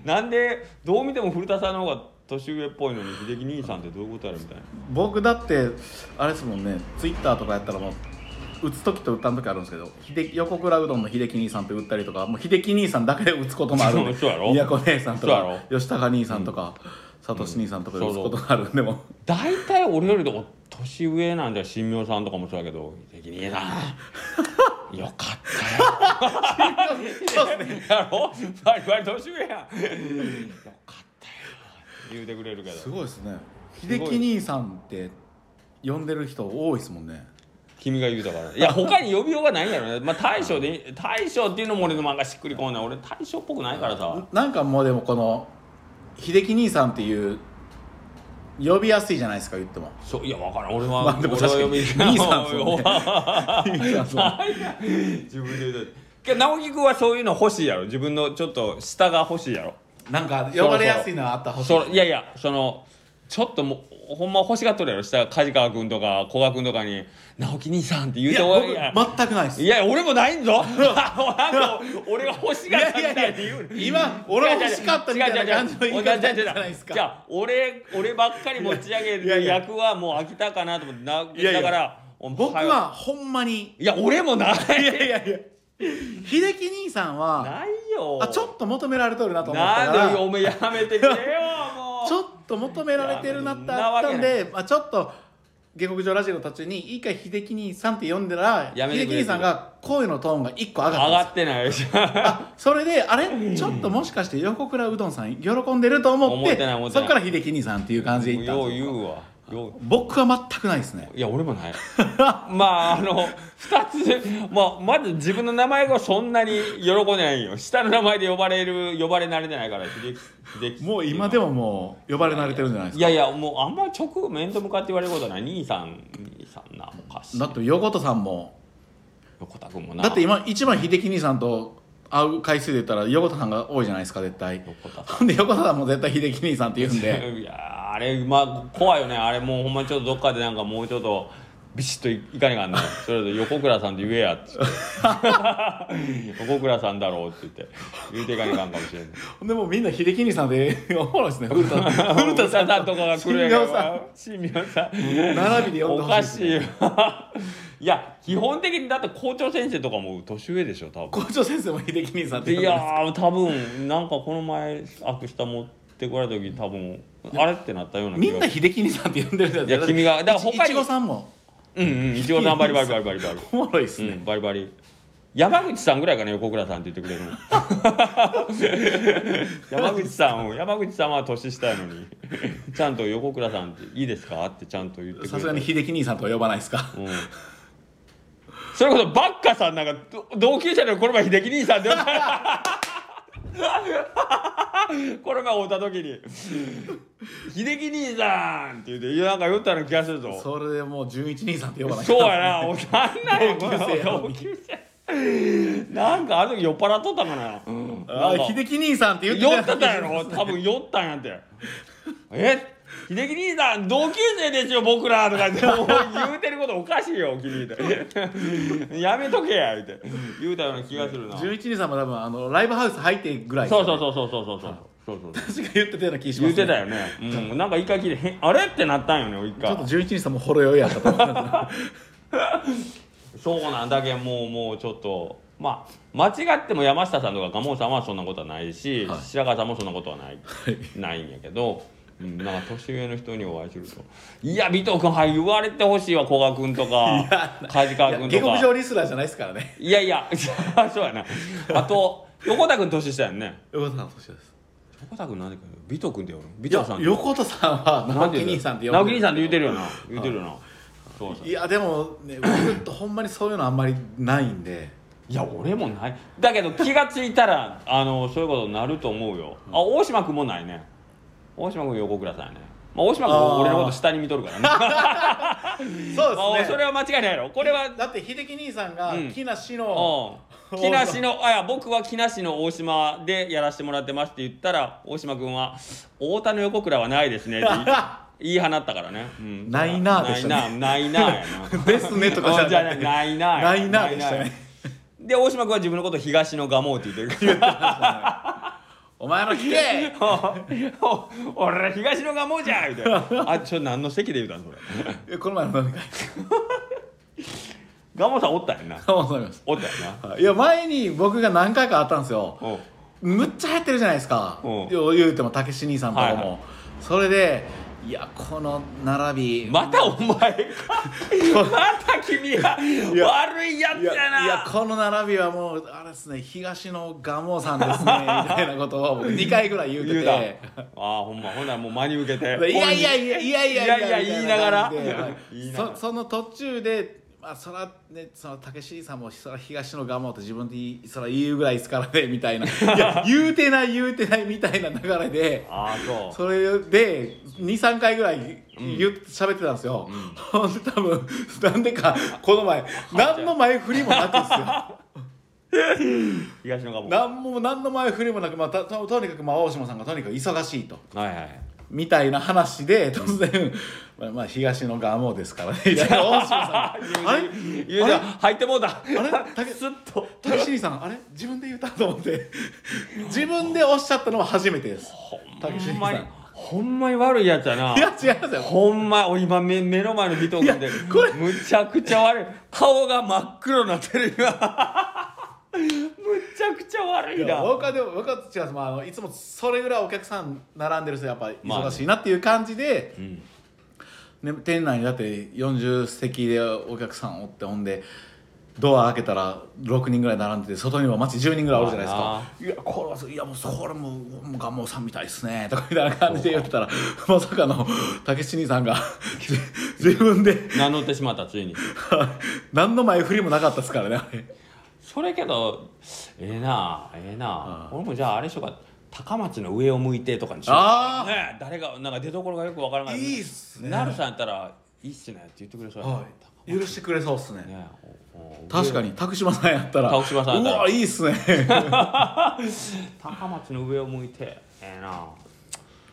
ななんでどう見ても古田さんの方が年上っぽいのに秀樹兄さんってどういうことやろみたいな。僕だってあれですもんねツイッターとかやったらもう打つ時と打たん時あるんですけど秀樹横倉うどんの秀樹兄さんって打ったりとかもう秀樹兄さんだけで打つこともあるんで そうやろ？宮古姉さんとそうやか吉高兄さんとか聡兄さんとかで打つことがあるんでも大体俺よりお年上なんだよ新明さんとかもそうだけど「秀樹兄さん。よかったよ」そうですねやろ？バリバリ年上やん言うてくれるけど。すごいですね。秀樹兄さんって呼んでる人多いですもんね。君が言うたから。いや他に呼びようがないんやろね。まあ大将で大将っていうのも俺の漫画しっくりこんない俺大将っぽくないからさ。なんかもうでもこの秀樹兄さんっていう呼びやすいじゃないですか言っても。そういや分からん。俺は、まあでも確かに兄さんですもんね。自分で言うと。直樹君はそういうの欲しいやろ。自分のちょっと下が欲しいやろなんか呼ばれやすいのはあったら欲しいそいやいやそのちょっともうほんま欲しがっとるやろ下梶川君とか古賀君とかに「直樹兄さん」って言うていや終わりや。僕全くないです。いや俺もないんぞ。なんか俺が欲しがったみたいって言う。今俺は欲しかったみたいな感じの言い方じゃないですか。じゃあ俺俺ばっかり持ち上げる役はもう飽きたかなと思ってだから僕はいはほんまに。いや俺もない。いやいやいや 秀樹兄さんはないよ。あちょっと求められてるなと思ったなんでらお前やめてくれよもう。ちょっと求められてるなってあったんで、まあ、ちょっと下克上ラジオの途中に一回秀樹兄さんって呼んだら秀樹兄さんが声のトーンが一個上上がったんがってないしあそれであれ？ちょっともしかして横倉うどんさん喜んでると思ってそっから秀樹兄さんっていう感じでいったんですよ。言うわよ僕は全くないですね。いや俺もない。まああの2つ、まあ、まず自分の名前がそんなに喜んでないよ。下の名前で呼ばれる呼ばれ慣れてないからもう今でももう呼ばれ慣れてるんじゃないですいかやいやもうあんま直面と向かって言われることはない。兄さん兄さんなおかしいだって横田さんも。横田君もな。だって今一番秀樹兄さんと会う回数で言ったら横田さんが多いじゃないですか絶対。横田さほん。で横田さんも絶対秀樹兄さんって言うんで。ん いやーあれまあ怖いよね。あれもうほんまにちょっとどっかでなんかもうちょっとビシッといいかにかんねそれで横倉さんって言えやって言って。横倉さんだろうって言って。言うていかにかんかもしれないでもうみんな秀樹兄さんでおもろいですね。古田古古田田さんさんとかが来るやん。新明さん。並びで呼んでおかほしいですね。しいよいや基本的にだって校長先生とかも年上でしょ多分。校長先生も秀樹兄さんっていや多分なんかこの前アクスタ持ってこられた時多分あれってなったようなみんな秀樹兄さんって呼んでるじゃないいや君がだから他にいちごさんも。うんうんいちごさんバリバリバリバリバリおもろいですね、うんバリバリ。山口さんぐらいかな横倉さんって言ってくれるの。山口さんを山口さんは年下やのに。ちゃんと横倉さんっていいですかってちゃんと言ってくれる。さすがに秀樹兄さんとは呼ばないですか。うん。それこそバッカさんなんかど同級生のこの前秀樹兄さんって呼んだこの前会った時に「秀樹兄さん!」って言っていやなんか言ったような気がするぞ。それでもう純一兄さんって呼ばないそうやな、おなんなんや同級生やなんかあの時酔っ払っとったかな。あなんか秀樹兄さんって言って酔ってたたやろ、多分酔ったんやって。え、秀樹兄さん同級生ですよ僕らとか言ってもう言うてることおかしいよ君って。やめとけや言うて。言うたような気がするな。そう純一兄さんも多分あのライブハウス入ってぐらいそうそうそうそうそうそうそう。そうそう。確か言ってたような気します、ね、言うてたよね。うん、なんか一回聞いてへんあれってなったんよね一回ちょっと。純一兄さんもほろ酔いやったと思 そうなんだけどもうもうちょっと。まあ間違っても山下さんとか蒲生さんはそんなことはないし、はい。白川さんもそんなことはない、ないんやけど、うん、なんか年上の人にお会いすると「いや尾藤君はい言われてほしいわ古賀君とか。梶川君下克とか上リスナーじゃないですからね。いやいや そうやな。あと横田君年下やんね。横田さんの年です。横田君何でか尾藤君って呼ぶ尾藤さん横田さんは直樹兄さんって呼んで直樹兄さんって言うてるよな。言うてるよな。そうそう。いやでもね僕とほんまにそういうのあんまりないんで。いや俺もない。だけど気がついたらあのそういうことになると思うよ。あ大島君もないね大島君横倉さんやね、まあ、大島君あー俺のこと下に見とるからね。そうですね。まあそれは間違いないやろ。これはだって秀樹兄さんがうん。木梨の、うん。木梨のあいや僕は木梨の大島でやらせてもらってますって言ったら大島君は「太田の横倉はないですね」って 言い放ったからね、うん。ないなでしたね。ないなないな ですねとかじゃなくて。ないないなやな。いなでしたね。で大島君は自分のこと東の蒲生って言ってるお前の聞け！お俺ら東の蒲生じゃんみたいな。あちょ何の席で言うたんそれ。えこの前の飲み会。蒲生さんおったんやなわかります。おったんやな。いや前に僕が何回か会ったんですよ。おむっちゃ流行ってるじゃないですか。言うてもたけし兄さんとかも、はいはい。それでいやこの並び。またお前か。また君がや悪いやついややないやこの並びはもうあれですね東の蒲生さんですね みたいなことを僕2回ぐらい言うてて。た。ああほんまほんならもう真に受けて。いやいやいやいやいやいやいや言いながら。みたい その途中でまあそらねそのたけしさんもそら東の蒲生と自分でそら言うぐらいですからねみたいな。いや言うてない言うてないみたいな流れでああそう。それで23回ぐらい言って喋ってたんですよ、ほんで多分なんでかこの前何の前振りもなくですよ。東の何も何の前振りもなく、まあ、たととにかくまあ大島さんがとにかく忙しいと。はいはいはいみたいな話で突然、まあ、まあ東の蒲生ですからね。いや大島さん。あれ言うて入ってもうた。あれ？たけスッと。たけし兄さんあれ？自分で言ったと思って。自分でおっしゃったのは初めてです。たけし兄さん。ほんまに悪いやつやな。いや違いますよ。ほんまお今目目の前の人君でいやこれむちゃくちゃ悪い。顔が真っ黒になってる今むちゃくちゃ悪いいやな僕はでも僕は違うんです、まあ、あのいつもそれぐらいお客さん並んでる人やっぱ忙しいなっていう感じで、うん。ね、店内にだって40席でお客さんおってほんでドア開けたら6人ぐらい並んでて外にも街10人ぐらいおるじゃないですか「いやこれはいやもうそれももう蒲生さんみたいですね」とかみたいな感じで言ってたら まさかの竹志兄さんがじ 自分で。名乗ってしまったついに。何の前振りもなかったですからねあれそれけどええなええな俺もじゃああれしようか。高松の上を向いてとかにしよう。あー。ねえ誰がなんか出所がよくわからない。いいっすね。なるさんやったらいいっすねって言ってくれそうやな。はい。許してくれそうっすね。ねえおお確かに。拓島さんやったら。拓島さんやったら。うわいいっすね。高松の上を向いて。ええな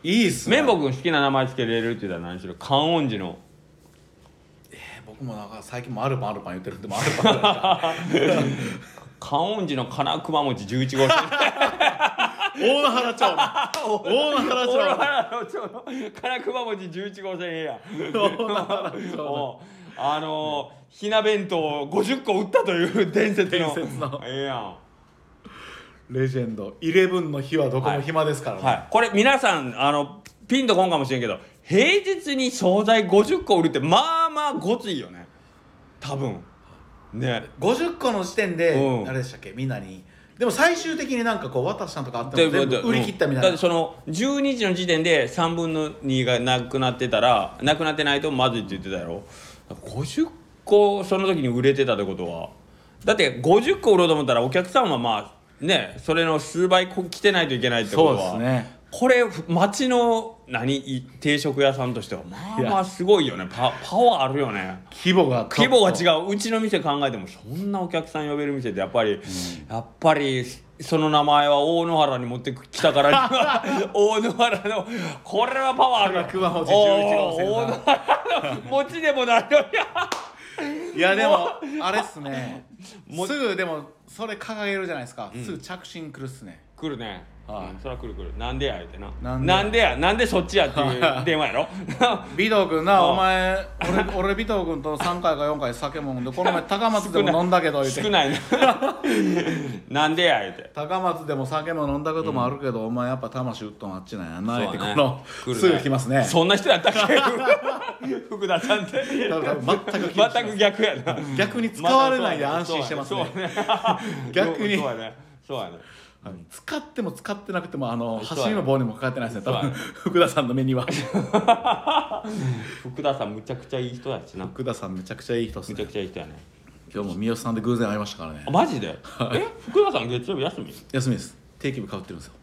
いいっすね。綿棒君好きな名前つけれるって言ったら何しろ観音寺の僕もなんか最近もアルパンアルパン言ってるんでもアルパンぐらいしか観音寺の金熊餅11号線。大野原町。の大野原町大野の原の町の金熊餅11号線ええやん大野原町あのー、ひな弁当を50個売ったという伝説の。伝説の。ええやん。レジェンド。イレブンの日はどこも暇ですからね、はい。これ皆さんあのピンとこんかもしれんけど平日に惣菜50個売るってまあまあごついよね。多分。ね。50個の時点で、うん。あれでしたっけ？みんなに。でも最終的になんかこう渡したんとかあってでも全部売り切ったみたいな。だってその12時の時点で3分の2がなくなってたらなくなってないとまずいって言ってたやろ？50個その時に売れてたってことは。だって50個売ろうと思ったらお客さんはまあねそれの数倍こ来てないといけないってことは。そうですね。これ町の何い定食屋さんとしては。まあまあすごいよね。パパワーあるよね。規模が。規模が違う。ううちの店考えてもそんなお客さん呼べる店ってやっぱり、やっぱりその名前は大野原に持ってきたからには 大野原のこれはパワーあるよ。熊餅11号線大野原の餅でもないのに。いやでもあれっすね。もうすぐでもそれ掲げるじゃないですか、ん。すぐ着信来るっすね。来るね、はいうん。そら来る来る。なんでや言うてな。なんでや？や？なんでそっちやっていう電話やろ？尾藤君なお前俺俺尾藤君と3回か4回酒も飲んでこの前高松でも飲んだけど言うて。少ないな。なんでや言うて。高松でも酒も飲んだこともあるけど、お前やっぱ魂打っとんあっちなんやなってこの、すぐ来ますね。そんな人やったっけ？福田さんって。全く逆やな。逆に使われないで安心してますね。ね。逆に。そうやね。そうやねはい。使っても使ってなくてもあの走りの棒にもかかってないですね。多分 福田さんの目には。福田さんむちゃくちゃいい人やしな。福田さんめちゃくちゃいい人っすむちゃねくちゃいい人やね。今日も三好さんで偶然会いましたからね。あマジで？え？福田さん月曜日休み？休みです。定期部かぶってるんですよ。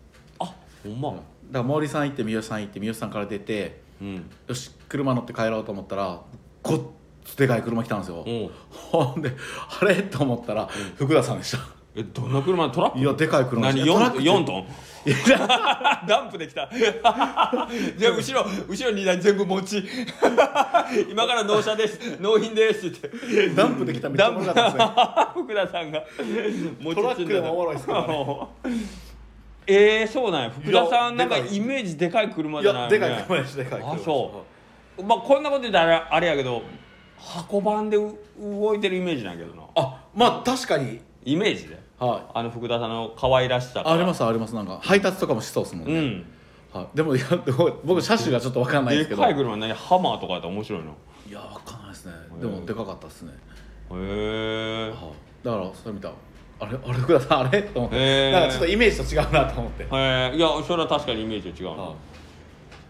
あほんま？だから森さん行って三好さん行って三好さんから出てうん。よし車乗って帰ろうと思ったらごっつでかい車来たんですよ。ほんであれ？と思ったら福田さんでしたえどんな車？トラック？いやでかい車何？トラック 4, 4トン？ダンプできた。じゃあ後ろ後ろ荷台全部持ち。今から納車です。納品です。ってダンプで来ためっちゃおもろかったですね福田さんが。持トラックでもおもろいっすから。えー、そうなんや。福田さんなんかイメージでかい車いじゃないよね。やでかい車でしたでかい車あそう。まあこんなこと言ったらあれやけど箱番でう動いてるイメージなんやけどな。あまあ確かに。イメージではい。あの福田さんの可愛らしさありますあります。なんか配達とかもしそうですもんね、うん。はい、でもいや僕車種がちょっと分かんないでけど。ですかい車何ハマーとかやったら面白いのいや分かんないですね。でもでかかったですね、へえ。はい、だからそれ見たらあれあれ福田さんあれ？と思って、へーなんかちょっとイメージと違うなと思って、え。ー、いやそれは確かにイメージ違うな、はい。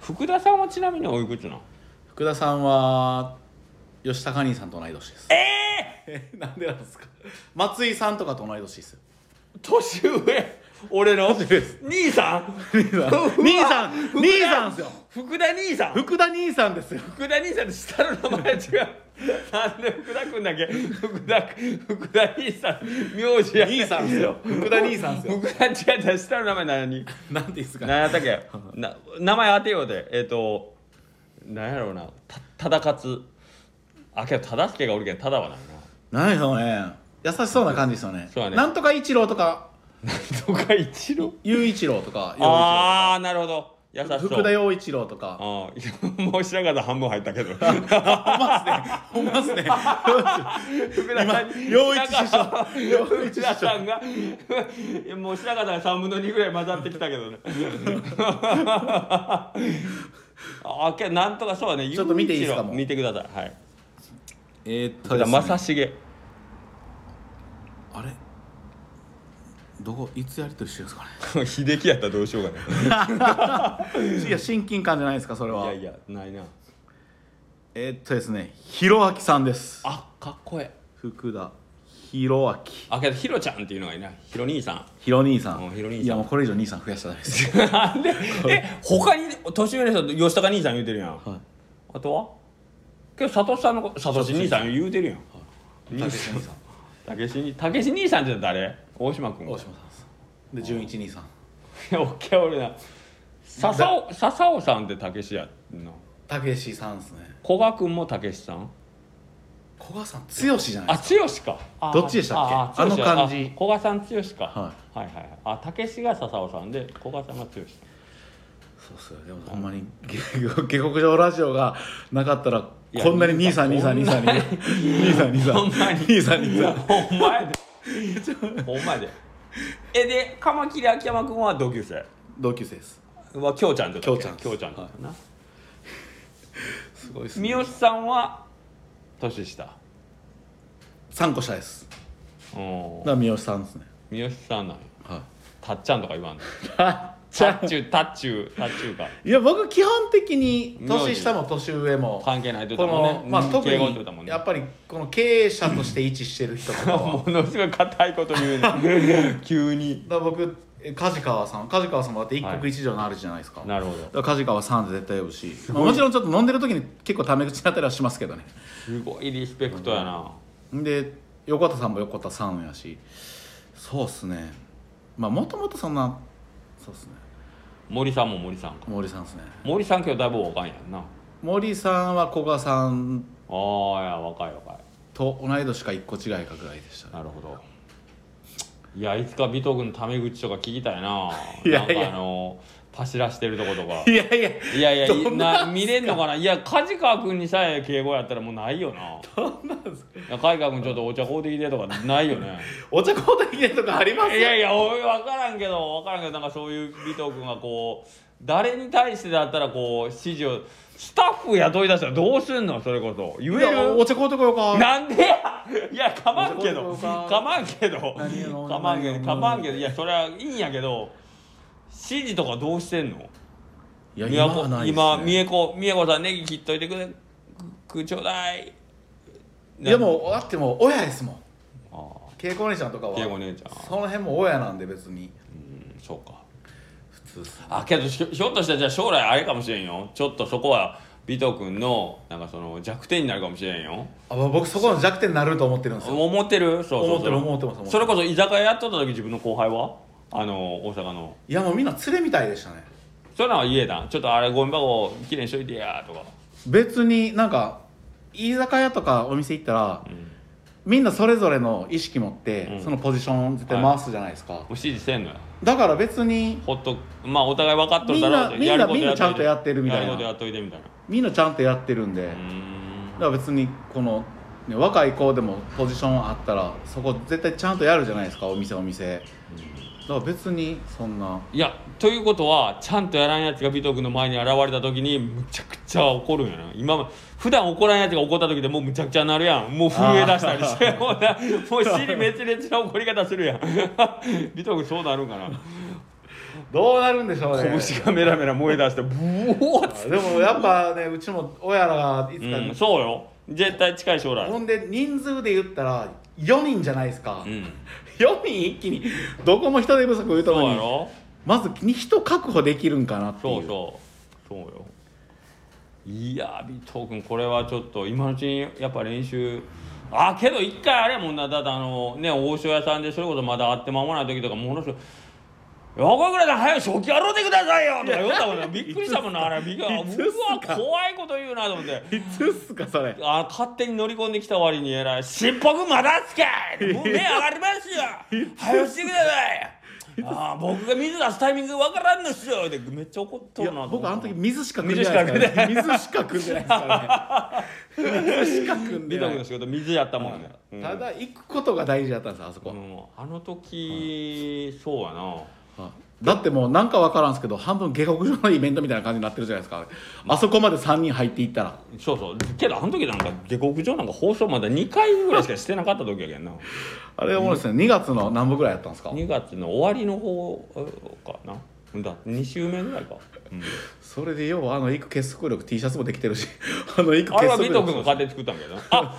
福田さんはちなみにおいくつなん？福田さんは吉高兄さんと同い年です。ええ なんでなんですか？松井さんとかと同い年ですよ。ー、年上？俺の？年上です。兄さん？兄さん。兄さん。福田兄さんですよ。福田兄さん？福田兄さんですよ。福田兄さんって下の名前違う。なんで福田君だけ？福田福田兄さん。名字や。ね兄さんですよ。福田兄さんですよ。福田違ったら下の名前何なんていうんですか？何やったっけ？な名前当てようでえっ、と何やろうな。た忠勝あけど忠助がおるけど忠はないな。何でしょうね優しそうな感じですよね。そうやね。なんとか一郎とか。とか一郎？雄一郎とか。ああなるほど。優しそう。福田陽一郎とか。ああもう白髪半分入ったけど。ほんまっすね。ほんまっすね。福田さんに陽一師匠。陽一師福田さ匠んがもう白髪が3分の2ぐらい混ざってきたけどね。あけどなんとかそうだね。ちょっと見ていいですか見てください。はいえーっと福田正成。あれ？どこ？いつやり取りしてるんですかね？秀樹やったらどうしようか いや親近感じゃないですかそれは。いやいやないな。えーっとですねひろあきさんです。あかっこええ。福田ひろあき。あけどヒロちゃんっていうのがいい。なヒロ兄さん。ひろ兄さん。うんひろ兄さん。いやもうこれ以上兄さん増やしたらダメです で？え他に年上の人吉高兄さん言うてるやん、はい。あとは？けど佐藤さんのこと佐藤兄さん言うてるやん。たけし兄さん。たけしにたけし兄さんって誰？大島君。大島さんです。で純一兄さん。い やオッケー俺な。笹尾笹尾さんってたけしやんなたけしさんですね。古賀君もたけしさん？古賀さん剛じゃないあですか。剛か。あどっちでしたっけ？ああの感じ。あ古賀さん剛か、ははいはいはいあたけしが笹尾さんで古賀さんが剛そうっすよ。でもほんまに下 下克上ラジオがなかったらこんなに兄さん兄さん兄さん兄さん兄さんほんまに。兄さん兄さん。ほんまやで。ほんまやで。えでカマキリ秋山君は同級生？同級生です。はきょうちゃんときょうちゃんきょうちゃんとな、すごいっす三ね好さんは年下？3個下です。うんだから三好さんですね。三好さんなんや。はい。たっちゃんとか言わんの？たたっちゅうたっちゅうたっちゅうか。いや僕基本的に年下も年上も関係ないって言こったもんねのまあ特にやっぱりこの経営者として位置してる人とか。はものすごい硬いこと言うね。急に。だ僕え梶川さん。梶川さんもだって一国一城のあるじゃないですか,、なるほど。梶川さんって絶対呼ぶし、まあもちろんちょっと飲んでる時に結構タメ口になったりはしますけどね。すごいリスペクトやな、で横田さんも横田さんやし。そうっすね。まあもともとそんなそうっすね。森さんも森さんか。森さんっすね。森さん今日だいぶ若いんやんな。森さんは古賀さん。ああいや若い若い。と同い年か一個違いかぐらいでしたね。なるほど。いやいつか尾藤君のタメ口とか聞きたいな。いやいや。なんかあの走らしてるとことか。いやいやいやいやいどんなな見れんのかな？いや梶川君にさえ敬語やったらもうないよな。どんなんですか？いや梶川君ちょっとお茶買うてきてとかないよね。お茶交代記念とかあります？いやいやおい分からんけど分からんけどなんかそういう尾藤君がこう誰に対してだったらこう指示をスタッフ雇い出したらどうすんの？それこそ。言えいやるお茶買うてこようか。なんでや？いやかまんけど。どうぞどうぞかまんけど。何やのかまんけ何やのどかまんけど。いやそれはいいんやけど指示とかどうしてんの？いや今今はないです、ね、今三重子三重子さんネギ切っといてくれ。くちょうだい。いやもうだってもう親ですもん。あ稽古姉ちゃんとかは稽古姉ちゃん。その辺も親なんで別に。うんそうか。普通っすあけどひょひょっとしたらじゃあ将来あれかもしれんよ。ちょっとそこは尾藤君のなんかその弱点になるかもしれんよ。あ僕そこの弱点になると思ってるんですよ。思ってる？そうそうそう。思ってる思ってます思ってます。それこそ居酒屋やっとった時自分の後輩は？あの大阪の。いやもうみんな連れみたいでしたね。それなら家だちょっとあれゴミ箱きれいにしといてやとか、別になんか居酒屋とかお店行ったらうん、もみんなそれぞれの意識持って、うん。そのポジション絶対回すじゃないですか、う指示せんのよ。だから別にほっとまあお互い分かっとるだろうみんなみんなちゃんとやってるみたいな。やることやっといてみたいな。みんなちゃんとやってるんで、だん。から別にこの、ね、若い子でもポジションあったらそこ絶対ちゃんとやるじゃないですかお店お店だから別にそんな。いやということはちゃんとやらんやつが尾藤君の前に現れた時にむちゃくちゃ怒るんやな。今ま普段怒らんやつが怒った時でもうむちゃくちゃなるやん。もう震え出したりしてもうなもう 尻滅裂な怒り方するやん。尾藤君そうなるんかな。どうなるんでしょうね。拳がメラメラ燃え出してブオーッでもやっぱねうちも親らがいつか、うん、そうよ。絶対近い将来。ほんで人数で言ったら4人じゃないですか、うん4人一気にどこも人手不足言うとそうのにまずに人確保できるんかなっていう。そうそう。そうよ。いや尾藤君これはちょっと今のうちにやっぱ練習。あけど一回あれやもんな。だってあのね王将屋さんでそれこそまだ会って間もない時とかものすごい「横倉さん早く食器洗うてくださいよ」とか言ったもんね。びっくりしたもんなあれ。びっくりういつっすか？わ怖いこと言うなと思って。いつっすかそれ？あ勝手に乗り込んできた割にえらい「しっぽくまだっすか？い!」もう目上がりますよ。早くしてください。あー僕が水出すタイミングわからんのっすよ。でめっちゃ怒っとるなと僕あの時水しか汲んでない水しか汲んでないですからね。水しか汲んで ない。美徳の仕事水やったもんね、うん。ただ行くことが大事だったんですあそこ、うん。あの時そうやな。はだってもうなんか分からんすけど半分下克上のイベントみたいな感じになってるじゃないですか。あそこまで3人入っていったら。そうそう。けどあの時なんか下克上なんか放送まだ2回ぐらいしかしてなかった時やけんな。あれ思うんですね。2月の何部ぐらいやったんですか？2月の終わりの方かな。だ2週目ぐらいか、うん。それでようあの育結束力 T シャツもできてるし。あの育あれは結束ビト君が力勝手に作ったんだけどな。あ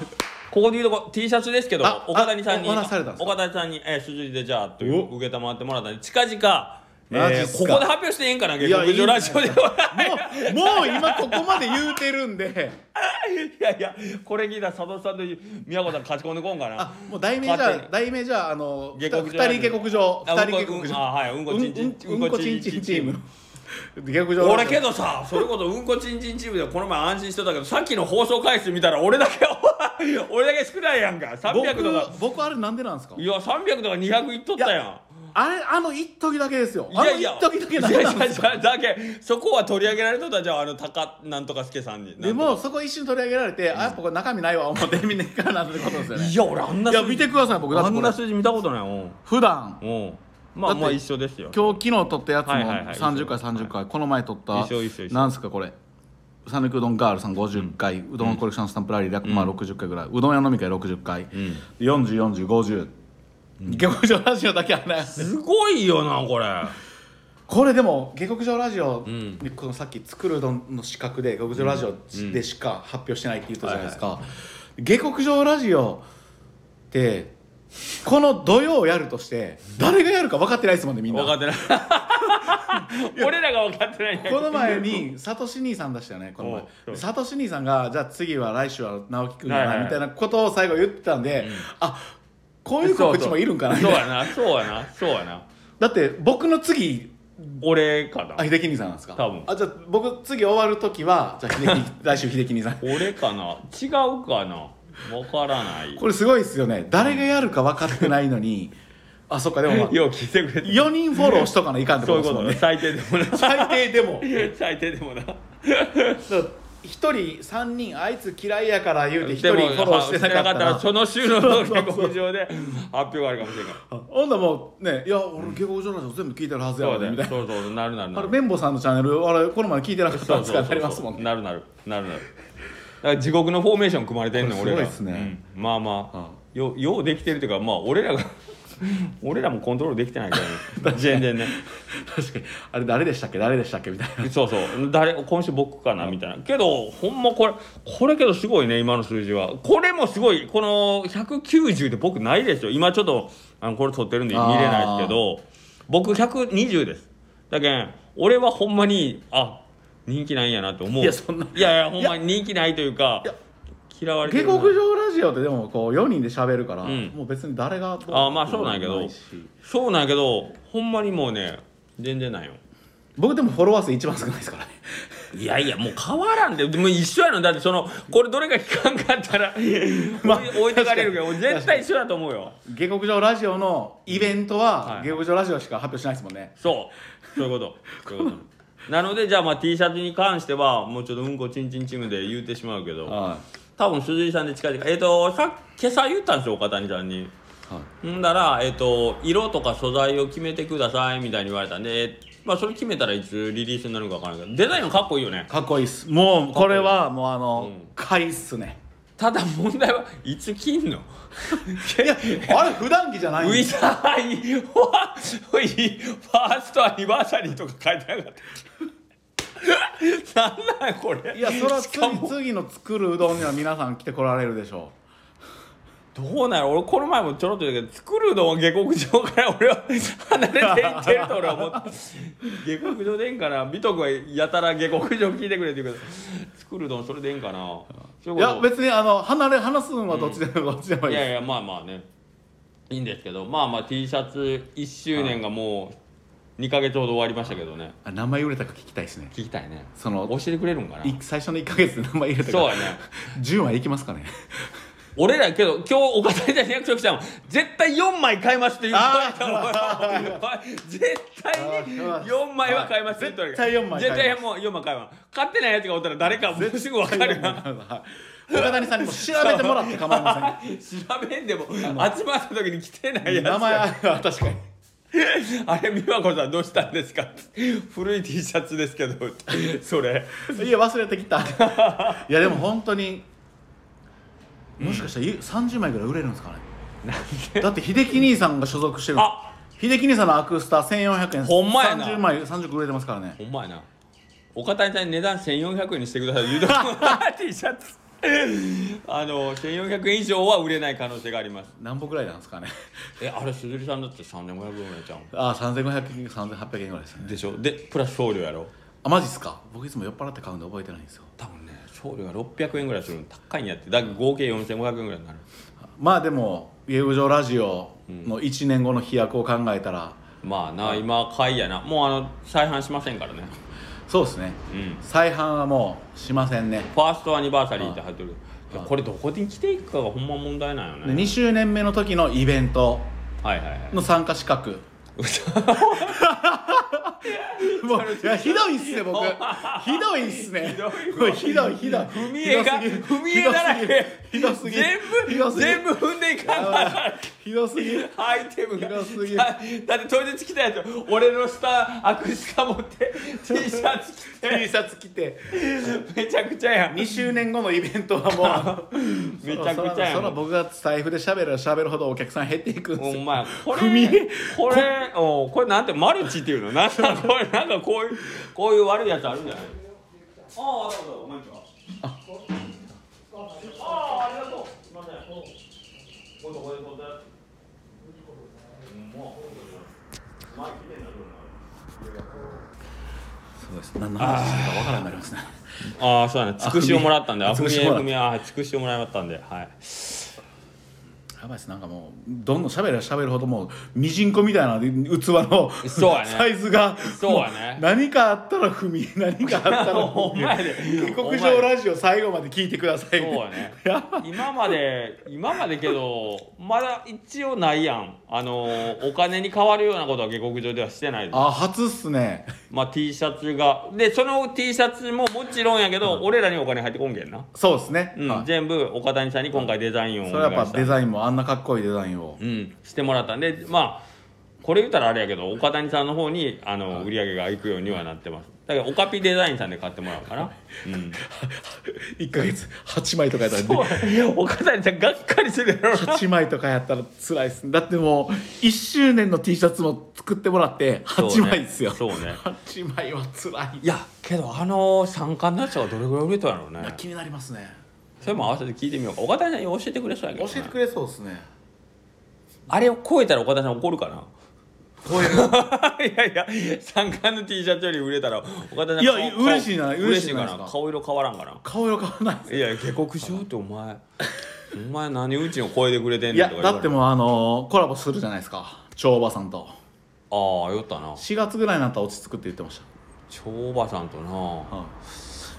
ここで言うとこ T シャツですけどあ岡谷さんに岡谷さんに、えー、筋りでじゃあというお受けたまってもらったんで近々えここで発表してええんかな下克上ラジオでは。もうもう今ここまで言うてるんで。いやいやこれ聞いたら佐藤さんと宮子さん勝ち込んでこんかな。あもう題名じゃ題名じゃあの下克上二人下克上あ二人下克上。うんこうんあはいうんこちんちんうんうんこちんちんチーム。俺けどさそれこそうんこちんちんチームでこの前安心してたけどさっきの放送回数見たら俺だけ 俺だけ少ないやんか。300とか僕僕あれなんでなんですか？いや300とか200いっとったやん。あれあの一時だけですよ。あの一いや。いや時だけなんいやいやだけそこは取り上げられとったじゃんあの高なんとか助さんにでもそこ一瞬取り上げられて、あやっぱこれ中身ないわ思って見ねえかなってことですよね。いや俺あんないや見てください僕。だっあんてこれ。な数字見たことないもん普段。うん。まあだってまあ一緒ですよ。今日昨日撮ったやつもはいはいはい30回30回この前撮った。一緒一緒一緒。なんすかこれ讃岐うどんガールさん50回、うどんコレクションスタンプラリー約まあ60回ぐらい、うどん屋飲み会60回、ん。404050下克上ラジオだけはないすごいよなこれ。これでも下克上ラジオ、ん。このさっき作るうどんの資格で下克上ラジオでしか発表してないって言ったじゃないですか、下克上ラジオってこの土曜やるとして誰がやるか分かってないですもんねみんな。分かってない。俺らが分かってないこの前にサトシ兄さん出したよねこの前。サトシ兄さんがじゃあ次は来週は直樹くんやはいははいない。みたいなことを最後言ってたんで、あこういう告知もいるんかなみたいうやなそうやなそうやな。だって僕の次俺かな？あ秀樹兄さんなんですか？多分。あじゃあ僕次終わる時はじゃあ秀樹 来週秀樹兄さん。俺かな？違うかな？分からない。これすごいですよね。誰がやるか分かってないのに あそっかでも、まあ、よう聞いてくれて4人フォローしとかないかんってことですもんね。最低でもな最低でも。最低でもな。1人3人あいつ嫌いやから言うて1人フォローしてなかったらその週の下克上で発表があるかもしれんからほんならもうねいや俺下克上ラジオ全部聞いてるはずやわね。みたいな。そうそうなるなるなる。あれ綿棒さんのチャンネルあれこの前聞いてなかったんですかなりますもんね。なるなる。なるなる。だから地獄のフォーメーション組まれてんねんこれ俺らすごいっすね。うん。まあまあ。あよようできてるっていうかまあ俺らが 俺らもコントロールできてないからね。全然ね。確かに。あれ誰でしたっけ？誰でしたっけ？みたいな。そうそう。誰今週僕かなみたいな。けどほんまこれこれけどすごいね今の数字は。これもすごいこの190で僕ないですよ。今ちょっとあのこれ撮ってるんで見れないですけど。僕120です。だけん俺はほんまにあ人気ないんやなって思う。いやそんな。いやいやほんまに人気ないというかいや嫌われて下るな。克上ラジオってでもこう4人で喋るから、ん。もう別に誰がどあまあそうなんやけどないし。そうなんやけどほんまにもうね全然ないよ。僕でもフォロワー数一番少ないですからね。いやいやもう変わらんで。でも一緒やの。だってそのこれどれか聞かんかったら、まあ置いてかれるけど絶対一緒だと思うよ。下克上ラジオのイベントは、はい。下克上ラジオしか発表しないですもんね。そう。そういうこと。そういうこと なのでじゃあまあ T シャツに関してはもうちょっとうんこちんちんチームで言うてしまうけどは多分鈴井さんで近々えっ、とさ今朝言ったんですよ岡谷さんに。い、はい。んだら、えっと色とか素材を決めてくださいみたいに言われたんで、まあ、それ決めたらいつリリースになるか分からないけどデザインもかっこいいよね。かっこいいっす。もうこれはもうあの、うん。買いっすねただ問題はいつ切んの？いやあれ普段着じゃないんウィザーイファーストアニバーサリーとか書いてなかった なんなんこれ？いやそらしかも。次次の作るうどんには皆さん来てこられるでしょどうなの俺この前もちょろっと言ったけど作るのは下克上から俺は離れていってると俺は思って。下克上でええんかな美徳はやたら下克上聞いてくれって言うけど作るのそれでええんかな。いや別にあの離れ話すのはどっちでも、どっちでもいいです。いやいやまあまあね。いいんですけどまあまあ T シャツ1周年がもう2か月ほど終わりましたけどね。あ名前売れたか聞きたいですね。聞きたいね。その教えてくれるんかな？い最初の1か月で名前入れたかそうやね。10枚いきますかね俺らけど今日岡谷さんに約束したもん絶対4枚買いますって言っといた絶対に4枚は買いますって言っとる。絶対4枚絶対もう4枚買います。買ってないやつがおったら誰かもうすぐ分かるよはい。岡谷さんにも調べてもらって構いません。調べんでも集まった時に来てないやつ名前は確かに。あれ美和子さんどうしたんですか古い T シャツですけど。それ。いや忘れてきた。いやでも本当にもしかしたらゆ30枚ぐらい売れるんですかね。だって秀樹兄さんが所属してる。あ。秀樹兄さんのアクスタ1400円。ほんまやな。30枚30個売れてますからね。ほんまやな。岡谷さんに値段1400円にしてください言うと T シャツあの1400円以上は売れない可能性があります。何本ぐらいなんですかね。えあれ鈴木さんだって3500円ぐらいちゃうああ3500円3800円ぐらいですよね。でしょ？でプラス送料やろ？あマジっすか。僕いつも酔っ払って買うんで覚えてないんですよ。多分ね送料が600円ぐらいするの高いんやって。だから合計4500円ぐらいになる。まあでも「家上ラジオ」の1年後の飛躍を考えたら、まあな今買いやな。もうあの再販しませんからね。そうですね。うん。再販はもうしませんね。ファーストアニバーサリーって入ってる。あこれどこに着ていくかがほんま問題なんよでね2周年目の時のイベントはいはいはい。の参加資格もういやひどいっすね僕。ひどいっすね。もうひどいひどい。踏み絵が踏み絵だらけ。ひどすぎる。全部全部踏んでいかん。からひどすぎる。アイテムが。ひどすぎる。だ だって当日来たやつ俺の下アクスタ持って T シャツ着 T てシャツ着て。めちゃくちゃやん。2周年後のイベントはもう。めちゃくちゃやん。そら僕が財布で喋れば喋るほどお客さん減っていくんですよ。お前これ踏み？絵これおこれなんてマルチっていうの？なんかこれなんかこういうこういう悪いやつあるんじゃない？ああありがとうこんにちは。あ。あありがとう。すいませんそうです。何の話してるか分からなりますねああそうだね。つくしをもらったんで。ああふみつくしもらった。えふみえあつくしをもらったんで。はいやばいです。なんかもうどんどん喋れば喋るほどもうミジンコみたいな器のそうやね。サイズがそうやね。何かあったら踏み何かあったら お前で。下克上ラジオ最後まで聞いてください。そうやね。今まで今までけどまだ一応ないやん。あのお金に変わるようなことは下克上ではしてないですあ初っすねまあ T シャツが。でその T シャツももちろんやけど、俺らにお金入ってこんけんな、そうですね、うん。はい。全部岡谷さんに今回デザインをおそれはやっぱデザインもあんなかっこいいデザインを。うん、してもらったんでまあこれ言ったらあれやけど岡谷さんの方にあの売り上げがいくようにはなってますだからオカピデザインさんで買ってもらうかな、うん、1ヶ月8枚とかやったら岡谷さんがっかりするやろ。な8枚とかやったら辛いっす。だってもう1周年の T シャツも作ってもらって8枚っすよ。そうね。8枚は辛い。いやけどあの三冠のやつはどれぐらい売れたんやろうね。気になりますね。それも合わせて聞いてみようか。岡谷さんに教えてくれそうやけどな。教えてくれそうですね。あれを超えたら岡田さん怒るかな超えるいやいや三冠の T シャツより売れたら岡田さんいや顔嬉しいな顔嬉嬉しいかしいじゃないですか。な？顔色変わらんかな？顔色変わらないです。いや下克上ってお前。お前何うちの超えてくれてんねんとか言われだってもうあのコラボするじゃないですか。超おばさんと。ああ酔ったな。4月ぐらいになったら落ち着くって言ってまし超おばさんとな。た、はい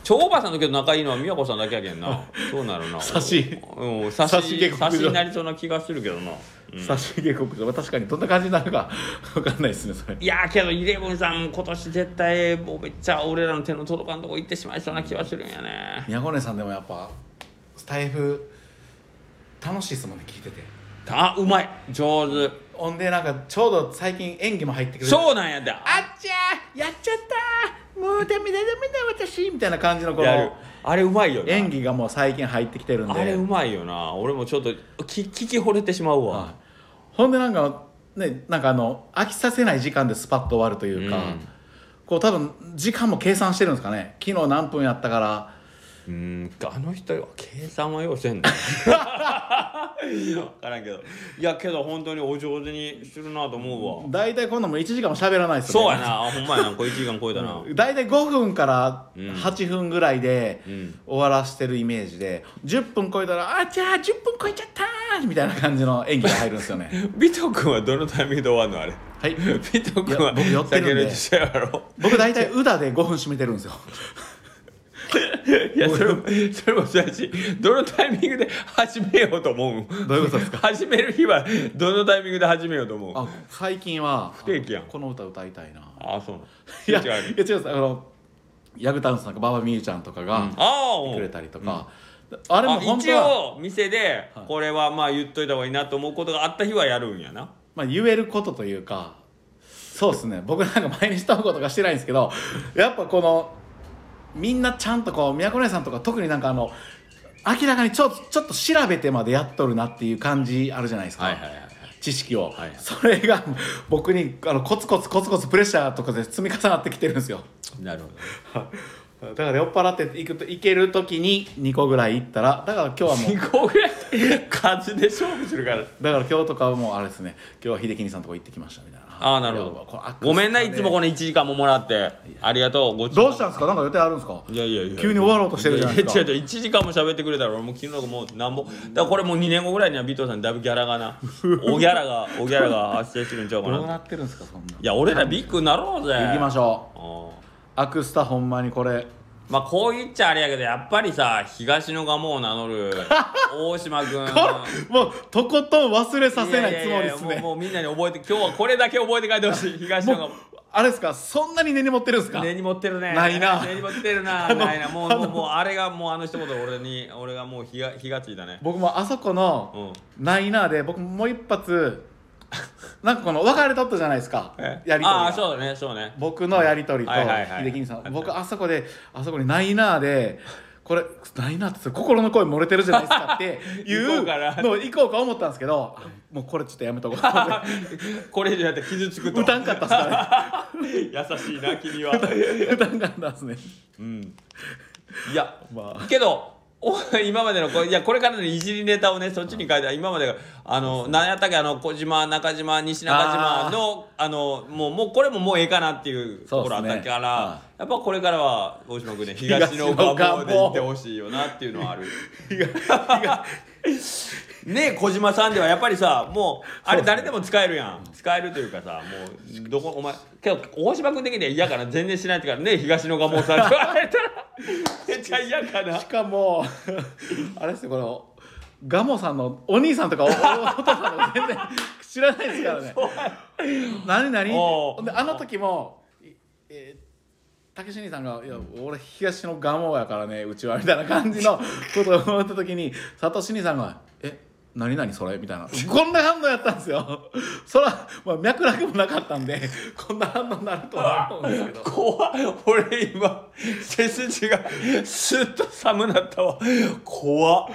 超おばさんだけど仲いいのは美和子さんだけやけんな。そうなるな差し。うん差し差しになりそうな気がするけどな、うん差し下克上。確かにどんな感じになるか 分かんないですねそれ。いやーけどイレブンさん今年絶対もうめっちゃ俺らの手の届かんとこ行ってしまいそうな気がするんやね。宮古根さんでもやっぱスタイフ楽しいですもんね聞いてて。あうまい。上手。ほんでなんかちょうど最近演技も入ってくるそうなんやで。ああっちゃーやっちゃったもうダメだダメだ私みたいな感じのこやる。のあれうまいよな。演技がもう最近入ってきてるんで。あれうまいよな。俺もちょっと聞聞き惚れてしまうわ、はい。ほんでなんかねなんかあの飽きさせない時間でスパッと終わるというか、うん。こう多分時間も計算してるんですかね。昨日何分やったからうーんあの人は計算はようせんの分からんけど。いやけど本当にお上手にするなと思うわ。大体今度も1時間も喋らないですよね。そうやな。あほんまやな。これ1時間超えたな。大体5分からうん。8分ぐらいでうん。終わらしてるイメージで10分超えたら「あじゃあ10分超えちゃった!」みたいな感じの演技が入るんですよね。ビト君はどのタイミングで終わるのあれ？はい。ビト君は僕寄ってるんで。酒の一緒やろ。僕大体宇田で5分締めてるんですよいやそれもそれもそうやしどのタイミングで始めようと思う？どういうことですか？始める日はどのタイミングで始めようと思う？あ最近は不定期やん。この歌歌いたいな。ああそういやい違う。や違うんです。あのヤグタウンさんとか馬場美優ちゃんとかがああ来てくれたりとか、あれも本当は、応店ではい。これはまあ言っといた方がいいなと思うことがあった日はやるんやな。まあ、言えることというかそうですね。僕なんか毎日投稿とかしてないんですけどやっぱこのみんなちゃんとこう宮古姉さんとか特になんかあの明らかにちょちょっと調べてまでやっとるなっていう感じあるじゃないですか、はいはいはい知識を、はいそれが僕にあのコツコツコツコツプレッシャーとかで積み重なってきてるんですよ。なるほど。だから酔っ払っていくといける時に2個ぐらいいったらだから今日はもう2個ぐらい？数で勝負するから。だから今日とかはもうあれですね。今日は秀樹兄さんとこ行ってきましたみたいなああなるほど。あごめんないつもこの1時間ももらって。ありがとうごちどうしたんですか？なんか予定あるんですか？いやいやいや急に終わろうとしてるじゃないですか。や違う違う1時間も喋ってくれたら俺もう昨日もうなんぼ。だからこれもう2年後ぐらいには尾藤さんにだいぶギャラがな。おギャラがおギャラが発生してるんちゃうかな。どうなってるんですかそんな。いや俺らビッグになろうぜ。行きましょう。ょアクスタほんまにこれまあこう言っちゃあれやけどやっぱりさ東の蒲を名乗る 大島君。もうとことん忘れさせないつもりですね。もうもうみんなに覚えて今日はこれだけ覚えて帰ってほしい。東の蒲あれですか？そんなに根に持ってるんですか？根に持ってるね。ないな。根に持ってるな。ないな。もうもうもうあれがもうあの一言俺に俺がもう火が火がついたね。僕もあそこのうん。ないなで僕もう一発なんかこの別れとったじゃないですか。えやりとりが。ああそうだねそうね。僕のやりとりと秀樹兄さん。僕あそこであそこに「ないな」でこれ「ないな」って心の声漏れてるじゃないですかってい 行こうのを行こうか思ったんですけどあもうこれちょっとやめとこう。これ以上やったら傷つくと。歌んかったっすか 優しいな君は。ね歌んかったっすね。うん。いやまあ。けどお今までのこいやこれからのいじりネタをねそっちに書いてある今までがあの何やったっけあの小島中島西中島のあのもうもうこれももうええかなっていうところあったから、やっぱこれからは大島君ね 東の願望で行ってほしいよなっていうのはある。ねえ小島さんではやっぱりさもうあれ誰でも使えるやん。使えるというかさもうどこお前けど大島君的には嫌かな。全然しないってからねえ東野願望さんって言われたら。めっちゃ嫌かな。しかもあれですよこのガモさんのお兄さんとかおお父さんとか全然知らないですからね。何何？あの時もいえーたけし兄さんが「いや俺東のガモやからねうちは」みたいな感じの ことを思った時にさとし兄さんが「え何々それ?」みたいな。こんな反応やったんですよ。そら、まあ、脈絡もなかったんでこんな反応になるとは思うんですけど。怖い俺今背筋がスッと寒なったわ。怖っ。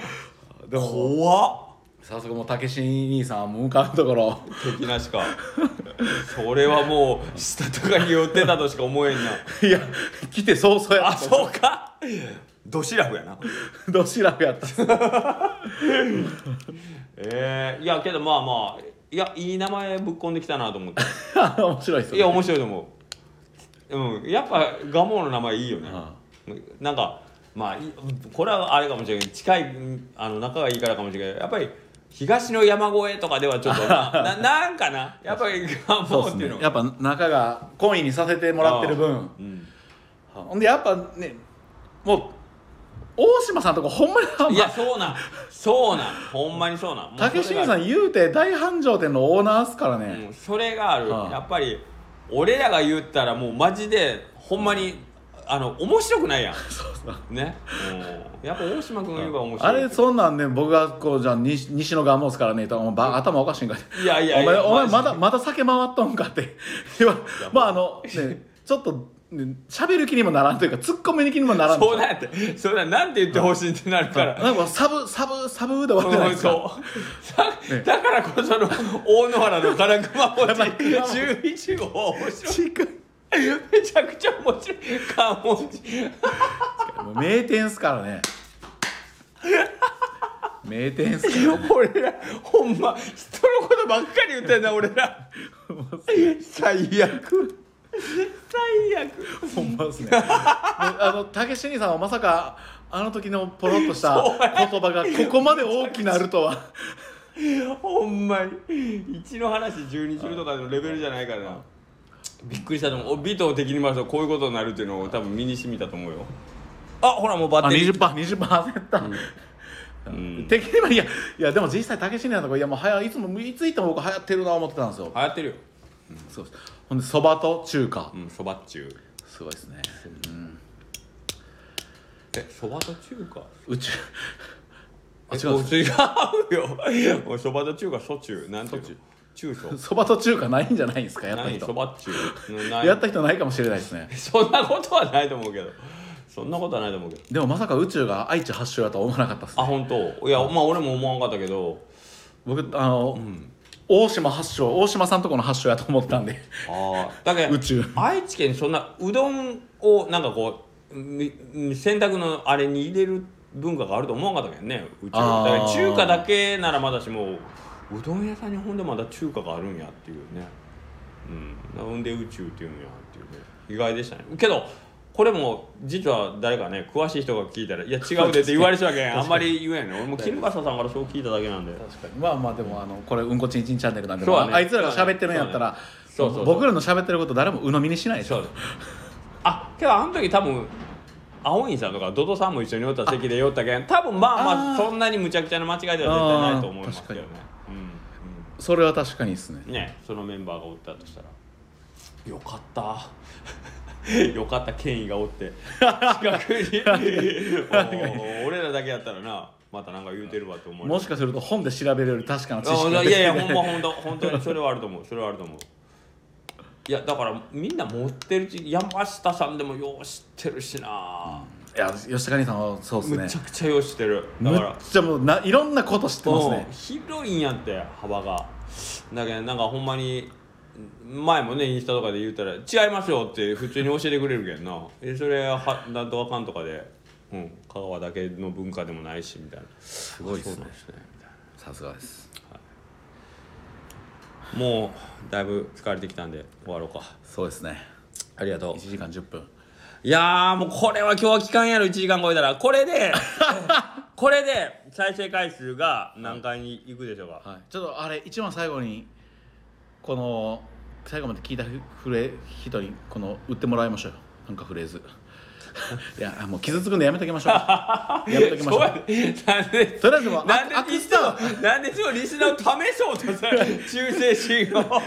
怖っ早速もうたけし兄さんはもう向かうところ。敵なしか。それはもう下とかに寄ってたとしか思えんな。いや来て早々やあそうか。ドシラフやな。どしらふやった。えー、いやけどまあまあいやいい名前ぶっこんできたなと思って。面白いっすよ、ね、いや面白いと思う。うんやっぱガモの名前いいよね、はなんかまあいこれはあれかもしれない近いうんあの仲がいいからかもしれないやっぱり東の山越えとかではちょっと なななんかな？やっぱりガそうっていうのねやっぱ中が懇意にさせてもらってる分。うん。ほんでやっぱねもう大島さんとかほんまにいやそうなん。そうなん。ほんまにそうなん。もうたけし兄さん、ん言うて大繁盛店のオーナーっすからね、うん、それがある、はあ。やっぱり俺らが言ったらもうマジでほんまにあの面白くないやん。そうそう。ね、うん、やっぱ大島君が言えば面白いあれそんなんね僕がこうじゃあ西西野がもうすからねと頭おかしいんかって。いやいやいやお前お前まだまだ酒回っとんかって まあ。あのねちょっとね喋る気にもならんというか突っ込み気にもならんそうなんて。そうなんて言ってほしいってなるから、なんかサブサブサブで終わってないですか。そう。さね。だからこその大野原の金熊餅金熊餅11号面白い めちゃくちゃ面白い。川餅もう名店っすからね。名店っすからね。俺らほんま人のことばっかり言ってんな俺ら。最悪。最悪。ほんまですね。あのたけし兄さんはまさかあの時のポロッとした言葉がここまで大きなるとは。ほんまに。1の話12するとかのレベルじゃないからなびっくりしたと思うおビートを敵に回すとこういうことになるっていうのを多分身に染みたと思うよ。あほらもうバッあテリー。20%20% 焦った、うん。敵にはいやいやでも実際たけし兄さんとかいやもうはやいつもいつ行っても僕流行ってるな思ってたんですよ。流行ってるよ。そうです。ほんでそばと中華、うんそばっちゅう。すごいですね、えそばと中華？宇宙。あえ違うんです。違うよ。もうそばと中華そちゅう。なんていうの？中小 そばと中華ないんじゃないですか？やった何そ人。ばっちゅうない。やった人ないかもしれないですね。そんなことはないと思うけど。そんなことはないと思うけど。でもまさか宇宙が愛知発祥だとは思わなかったですね。あ本当？いやまあ俺も思わんかったけど。僕あの、うん大島発祥大島さんとこの発祥やと思ったんで。ああだけど宇宙。愛知県にそんなうどんをなんかこうみ洗濯のあれに入れる文化があると思わんかったけどねうちだあー。から中華だけならまだしもうどん屋さんにほんでまだ中華があるんやっていうね。うん。なんで宇宙っていうんやっていうね。意外でしたね。けどこれも実は誰かね詳しい人が聞いたら「いや違うで」って言われそうやけん。あんまり言えんの俺も金笠さんからそう聞いただけなんで。確かに。まあまあでもあのこれうんこちんちんチャンネルなんで、そうだね。あいつらが喋ってるんやったら、そうねそうそう。そう僕らの喋ってること誰も鵜呑みにしないでしょ。そう。あけどあの時多分青院さんとかドドさんも一緒におった席で酔ったけん多分まあまあそんなにむちゃくちゃな間違いでは絶対ないと思いますけどね。うそれは確かにですね。ん、ねそのメンバーがおったとしたら。よかった。よかった権威がおって。近くに。お 俺らだけやったらなまたなんか言うてるわって思う。もしかすると本で調べるより確かな知識あがいやいやほんまほんと本当にそれはあると思う。それはあると思う。いやだからみんな持ってるし山下さんでもよう知ってるしな、いや吉高兄さんはそうですね。むちゃくちゃよう知ってる。だむっからちゃもうないろんなこと知ってますね。うん。広いんやって幅が。だけどなんかほんまに前もねインスタとかで言ったら「違いますよ」って普通に教えてくれるけんな。えそれはなんとかかんとかで、うん、香川だけの文化でもないしみたいな。すごいですね。みたいさすがです。なもうだいぶ疲れてきたんで終わろうか。そうですね。ありがとう。1時間10分いやーもうこれは今日は期間やろ1時間超えたら。これで これで再生回数が何回にいくでしょうか、はい、ちょっとあれ一番最後にこの最後まで聞いたフレ人にこの売ってもらいましょうよ。なんかフレーズいやもう傷つくんでやめときましょう。やめときましょう。なんでとりあえずもうなんであリスナーなんでそうリスナーを試そうとさ忠誠心を。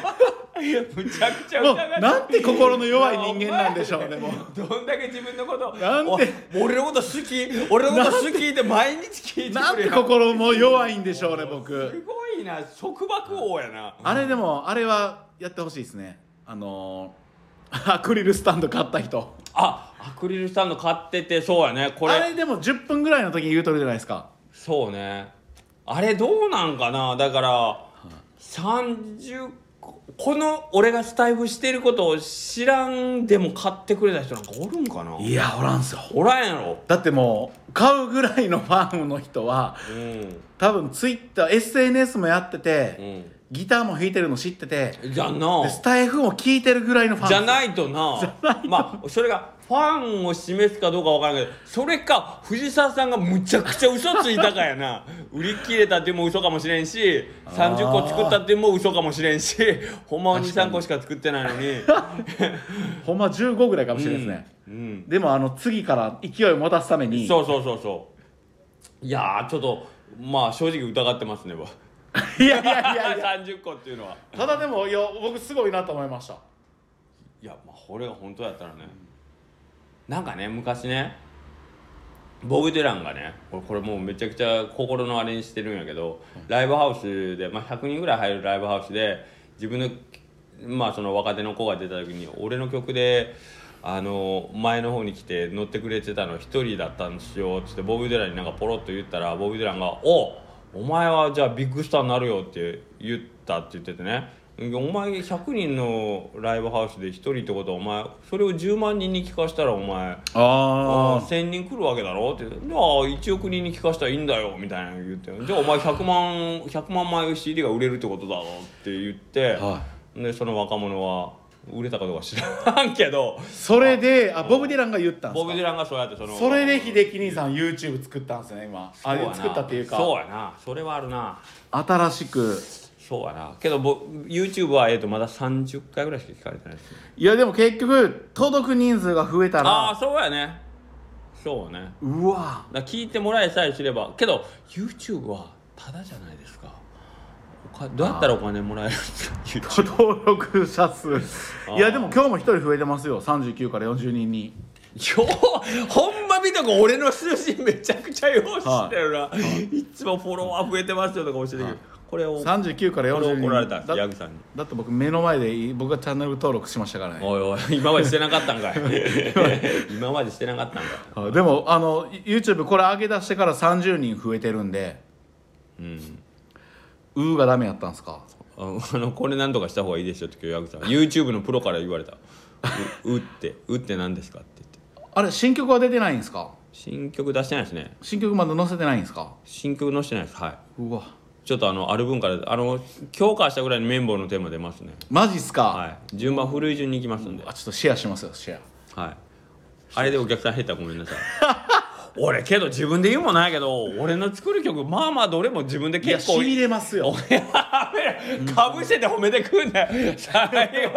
むちゃくちゃもう疑って。なんて心の弱い人間なんでしょうねもう。どんだけ自分のことなん俺のこと好き俺のこと好きって毎日聞いてなんて心も弱いんでしょうねす僕ごいな束縛王やな。あれでもあれはやってほしいですね。あのー、アクリルスタンド買った人。あアクリルスタンド買っててそうやね。これ。あれでも10分ぐらいの時に言うとるじゃないですか。そうね。あれどうなんかな。だから30ここの俺がスタイフしてることを知らんでも買ってくれた人なんかおるんかな。いやおらんすよ。おらんやろ。だってもう買うぐらいのファンの人はうん。多分ツイッター SNS もやってて、うん。ギターも弾いてるの知っててじゃな。でスタイフも聞いてるぐらいのファンじゃないいと。なまあそれがファンを示すかどうかわからんけどそれか藤沢さんがむちゃくちゃ嘘ついたかやな。売り切れたっても嘘かもしれんし30個作ったっても嘘かもしれんしほんまは23個しか作ってないのに。ほんま15ぐらいかもしれないですね、うんうん。でもあの次から勢いを持たすために。そうそうそうそう。いやーちょっとまあ正直疑ってますねわ いやいやいやいや。30個っていうのは。ただでもいや僕すごいなと思いました。いやまあこれが本当やったらねなんかね昔ねボブ・デュランがねこれこれもうめちゃくちゃ心のあれにしてるんやけどライブハウスで、まあ、100人ぐらい入るライブハウスで自分のまあその若手の子が出た時に俺の曲であの前の方に来て乗ってくれてたの一人だったんですよつってボブ・デュランになんかポロッと言ったらボブ・デュランが「おお前はじゃあビッグスターになるよ」って言ったって言っててねお前100人のライブハウスで1人ってことはお前それを10万人に聞かしたらお前ああ1000人来るわけだろって。じゃあ1億人に聞かしたらいいんだよみたいなの言って。じゃあお前100万100万枚 CD が売れるってことだろって言って、はでその若者は売れたかどうか知らんけど。それであボブ・ディランが言ったんですか？ボブ・ディランがそうやってそのそれで秀樹兄さん YouTube 作ったんですよね今。あそうやな。作ったっていうか。そうやな。それはあるな。新しくそうやな。けどぼ YouTube は、えー、とまだ30回ぐらいしか聞かれてないですね。いやでも結局届く人数が増えたああらそうやね。そうね。うわ。だから聞いてもらえさえすれば。けど YouTube はタダじゃないですか。おかどうやったらお金もらえるんですか？YouTube 登録者数。いやでも今日も一人増えてますよ。39から40人に。ようほんま見とこ。俺の数字めちゃくちゃよう知ってるな、い、つもフォロワー増えてますよとか教えてくる、これを39からこれ40人怒られたんですだヤグさんに。だって僕目の前で僕がチャンネル登録しましたからね。おいおい今までしてなかったんかい。今までしてなかったんか。でもあの YouTube これ上げ出してから30人増えてるんで。うん。うーがダメやったんですか？ああのこれなんとかした方がいいですよって今日ヤグさん YouTube のプロから言われた「う うって「うって何ですか?」って言って。あれ新曲は出てないんですか？新曲出してないですね。新曲まだ載せてないんですか？新曲載せてないですはい。うわちょっとあのある分からあの強化したぐらいに綿棒のテーマ出ますね。マジっすか、はい。順番古い順に行きますんで。あちょっとシェアしますよシェア。はい。あれでお客さん減ったらごめんなさい。俺けど自分で言うもんないけど俺の作る曲まあまあどれも自分でいや結構。しびれますよ。かぶせて褒めてくんだよ最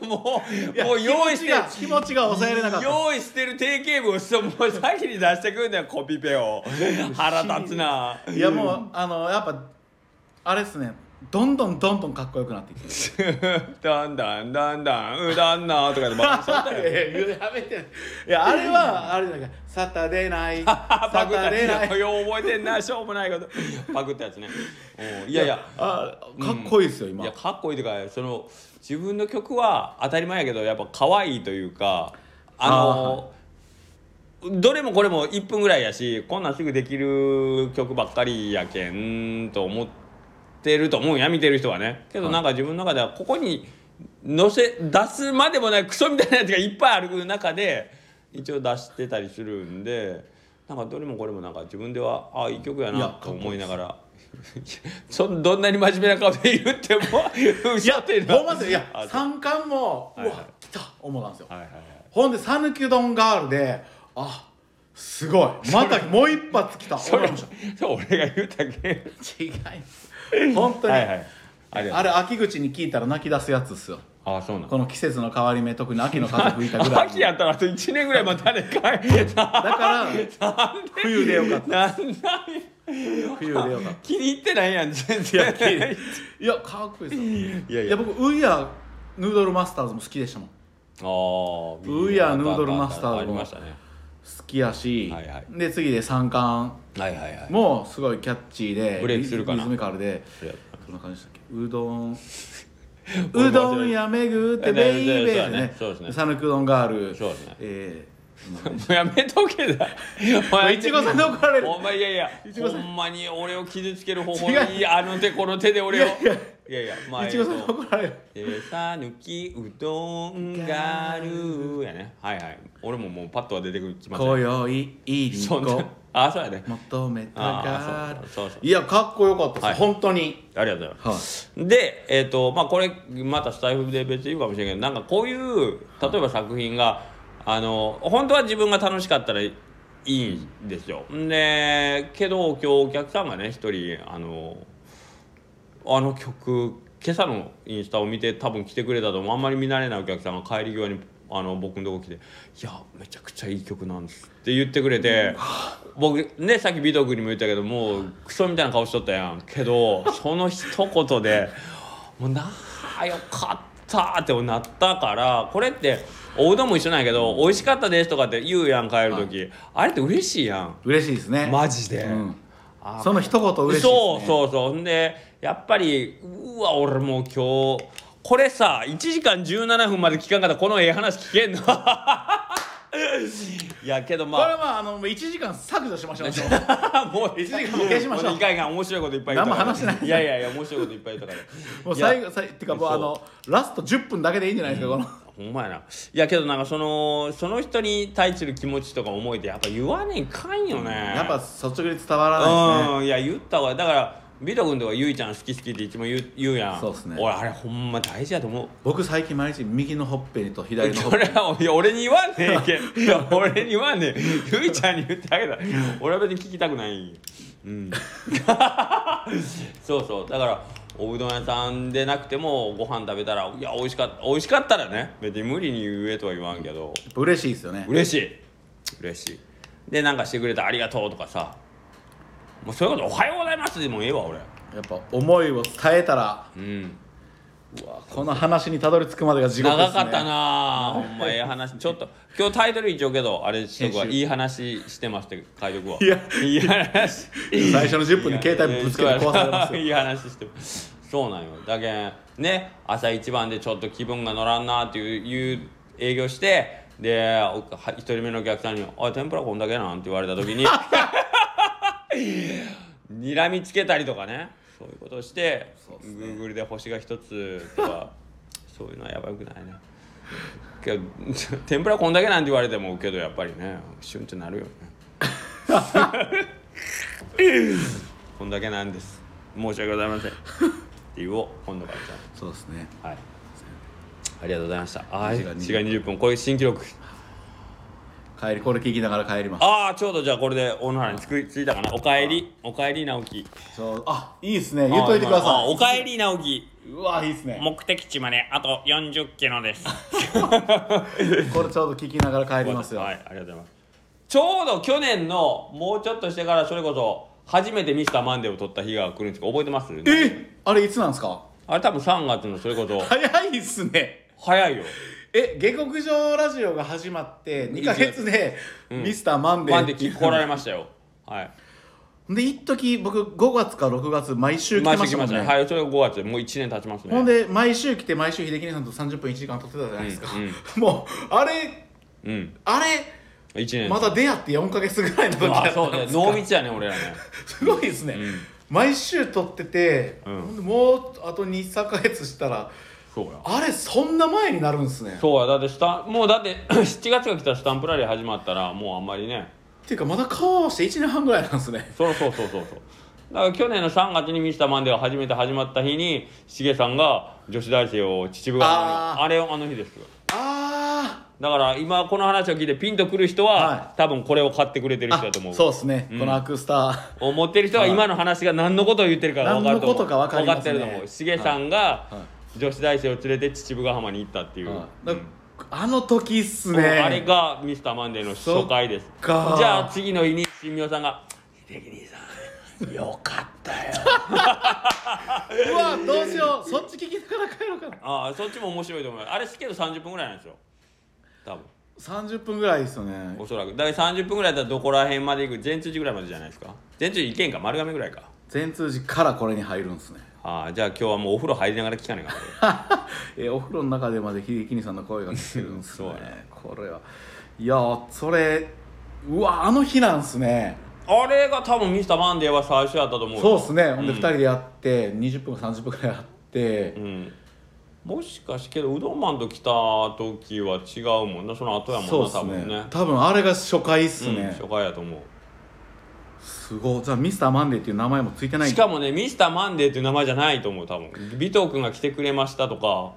後もうもう用意して気持ちが気持ちが抑えれなかった。用意してる定型文をそうもう先に出してくんだよコピペを。腹立つな。いやもうあのやっぱあれっすね。どんどんどんどんかっこよくなってきて だんだんだんだんうだんなとかでバカにしとったいよやめて。いやあれはあれだからサタデーナイサ パクった。タデーナイよう覚えてんなしょうもないこと。パクったやつね。うんいやいや。あかっこいいですよ今。いやかっこいいというかその自分の曲は当たり前やけどやっぱ可愛いというかあのどれもこれも1分ぐらいやしこんなんすぐできる曲ばっかりやけんと思ってると思うんや見てる人はね。けどはい。なんか自分の中ではここに載せ出すまでもないクソみたいなやつがいっぱいある中で一応出してたりするんでなんかどれもこれもなんか自分ではああいい曲やなと思いながら。そんどんなに真面目な顔で言ってもいやほんまですよ。三冠もうはいはい。わ来た思ったんですよ。はいはいはい。ほんで讃岐うどんガールであすごい。またもう一発来た。それそれ俺が言うたけ？違います本当に、はいはい。あれ秋口に聞いたら泣き出すやつっすよ。ああそうなのこの季節の変わり目特に秋の風吹いたぐらい 秋やったらあと1年ぐらいまたねかい。だから冬でよかった。なんだ冬でよかった。気に入ってないやん全然。いやかっこいいですよ。いやいいや僕ウイヤヌードルマスターズも好きでしたもん。好ああウイヤーヌードルマスターズも。ありましたねきやし、はいはい。で次で三冠。はいはいはい。もすごいキャッチーでブレイクするかな。リズミカルで。どんな感じでしたっけ？うどん。うどんやめぐってベイベーでね。そうですね。讃岐うどんガール。そうですね。え もうやめとけだ。お前いちごさんで怒られる。お前いやいや。いちごさん。ほんまに俺を傷つける方法違ういやあの手この手で俺を。いやいやいやいやまあーいちごさんでえーと怒られる。えーさぬきうどんがあるやね。はいはい。俺ももうパッとは出てきません今宵いりそんなこあそうやね求めたあがーそうそうそう。いやかっこよかったです、はい。本当に。ありがとうございます。はい。でえっ、とまあこれまたスタイフで別に言うかもしれないけどなんかこういう例えば作品があの本当は自分が楽しかったらいいんですよ。んでけど今日お客さんがね一人あのあの曲今朝のインスタを見て多分来てくれたと思う。あんまり見慣れないお客さんが帰り際にあの僕のとこ来て「いやめちゃくちゃいい曲なんです」って言ってくれて僕ねさっき美徳にも言ったけどもうクソみたいな顔しとったやん。けど その一言で「もうなあよかった」ってなったからこれっておうどんも一緒なんやけど「美味しかったです」とかって言うやん帰る時、あれって嬉しいやん。嬉しいですね。マジで。うん。あその一言嬉しいね。そうそうそう。でやっぱりうわ俺もう今日これさ1時間17分まで聞かんかったらこのええ話聞けんの？いやけどこまあ。れはあのもう1時間削除しましょう もう1時間も消しましょう。もう2回間面白いこといっぱい言ったから何も話してない。いやいやいや面白いこといっぱい言ったからもう最後最てかもうあのラスト10分だけでいいんじゃないですかこの。ほんまやな。いやけどなんかそのその人に対する気持ちとか思いってやっぱ言わねえかんよね。やっぱ率直に伝わらないですね。うん。いや言った方がだからビト君とかゆいちゃん好き好きっていつも言う言うやん。そうっすね。俺あれほんま大事やと思う。僕最近毎日右のほっぺと左のほっそれぺはいや俺に言わんねえけん。いや俺に言わんねえゆいちゃんに言ってあげた俺は別に聞きたくない。うん。そうそう。だからおうどん屋さんでなくてもご飯食べたらいや美味しかった美味しかったらね別に無理に言えとは言わんけど。嬉しいですよね。嬉しい。嬉しい。でなんかしてくれたらありがとうとかさ。もうそういうことおはようございますでもええわ俺。やっぱ思いを伝えたらうん。うわこの話にたどり着くまでが地獄ですね。長かったなあほんまええ話。ちょっと今日タイトル一応けどあれしとくわ。編集いい話してますって書いとくわいや。いい話。最初の10分に携帯ぶつけて壊されますよ。いい話。して。そうなんよ。だけんね朝一番でちょっと気分が乗らんなっていういう営業してでおは一人目のお客さんに「あ天ぷらこんだけなん?」って言われた時に睨みつけたりとかね。そういうことをしてそうっすね。Google で星が一つとか そういうのはやばくないね。けど 天ぷらこんだけなんて言われてもけどやっぱりねシュンってなるよね。こんだけなんです。申し訳ございません。って言おう今度からじそうですね。はい。ありがとうございました。あ時間ー時間20分これ新記録帰りこれ聞きながら帰ります。ああちょうどじゃあこれで大野原に着く着いたかな。おかえりおかえり直樹。そうあいいですね。言っといてくだあさい。おかえり直樹。うわいいですね。目的地まであと40キロです。これちょうど聞きながら帰りますよ、はいありがとうございます。ちょうど去年のもうちょっとしてからそれこそ初めてミスターマンデーを取った日が来るんですけど覚えてます？えあれいつなんですか？あれ多分3月のそれこそ。早いっすね。早いよえ下克上ラジオが始まって2ヶ月でミスターマンデーマンデー来られましたよ。はい。で一時僕5月か6月毎週来て毎週来ましたもんね。ねはいそれが5月。でもう1年経ちますね。ほんで毎週来て毎週秀樹さんと30分1時間撮ってたじゃないですか、うん もうあれうん。あれ1年。まだ出会って4ヶ月ぐらいの時だったあそうんね。ですか濃密やね俺らね。すごいですね、うん。毎週撮ってて、うん。もうあと23ヶ月したらそうや。あれそんな前になるんですね。そうや。だってスタンもうだって 7月が来たらスタンプラリー始まったらもうあんまりねっていうかまだ顔合わせて1年半ぐらいなんですね。そうそうそうそうそう。だから去年の3月にミスターマンデーが初めて始まった日にしげさんが女子大生を秩父川にあれあの日ですよ。あだから今この話を聞いてピンとくる人は、は多分これを買ってくれてる人だと思う。そうですね、うん。このアクスター。思ってる人ははい今の話が何のことを言ってるか分かると思う。何のことか分かりますね。分かってると思う。しげさんがは女子大生を連れて秩父ヶ浜に行ったっていう、うん。あの時っすね。あれがミスターマンデーの初回です。じゃあ次の日に新明さんが「秀樹兄さん。よかったよ。うわどうしよう。そっち聞きながら帰ろうかな」ああそっちも面白いと思います。あれけど30分ぐらいなんですよ。多分。30分ぐらいですよね。おそらく。だから30分ぐらいだったらどこら辺まで行く？全通寺ぐらいまでじゃないですか？全通寺行けんか？丸亀ぐらいか。全通寺からこれに入るんですねああじゃあ今日はもうお風呂入りながら聞かないか。えお風呂の中でまで秀樹兄さんの声が聞けるんですね。ね。これは。いやそれうわあの日なんすね。あれが多分ミスターマンデーは最初やったと思うよ。そうっすね。ほんでうん。2人でやって20分か30分くらいやって。うんもしかしけどうどんマンと来た時は違うもんな。その後やもんなそうっす多分ね。ね多分あれが初回っすうん、ね初回やと思うすごい。じゃあミスターマンデーっていう名前もついてない。しかもねミスターマンデーっていう名前じゃないと思う多分。尾藤君が来てくれましたとか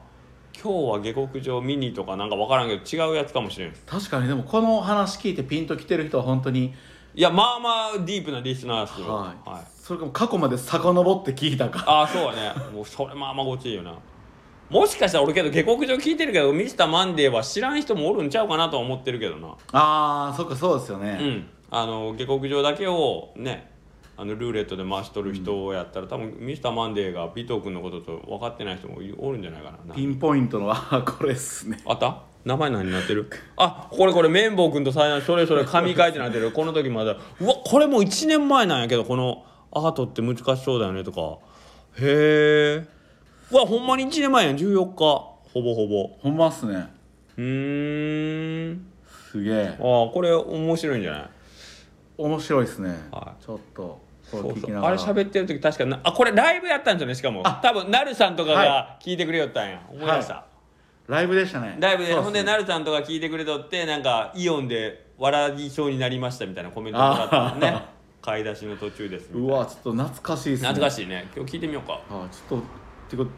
今日は下克上ミニとかなんか分からんけど違うやつかもしれん。確かにでもこの話聞いてピンときてる人は本当に。いやまあまあディープなリスナーですよ。はい、はい。それかも過去まで遡って聞いたか。ああそうやね。もうそれまあまあごちいよな。もしかしたら俺けど下克上聞いてるけどミスターマンデーは知らん人もおるんちゃうかなとは思ってるけどな。ああそっかそうですよね、うんあの下克上だけをねあのルーレットで回しとる人をやったら、多分ミスターマンデーが尾藤君のことと分かってない人もおるんじゃないかな。ピンポイントのあこれっすね。あった名前何になってる？あこれこれ綿棒君と最難それぞれ紙書いてなってる。この時まだうわこれもう1年前なんやけどこのアートって難しそうだよねとか。へえうわほんまに1年前やん。14日。ほぼほぼ。ほんまっすね。うーん。すげえ。あこれ面白いんじゃない？面白いっすね、はちょっとそうそう。あれ喋ってる時確かなあこれライブやったんですよねしかも。あ。多分なるさんとかはが聞いてくれよったんや、思い出した、はライブでしたね。ライブで、ね。ほんでなるさんとか聞いてくれとってなんかイオンで笑いそうになりましたみたいなコメントもらったのね。あ買い出しの途中ですうな。わちょっと懐かしいっすね。い懐かしいね。今日聞いてみようか。あちょっとてか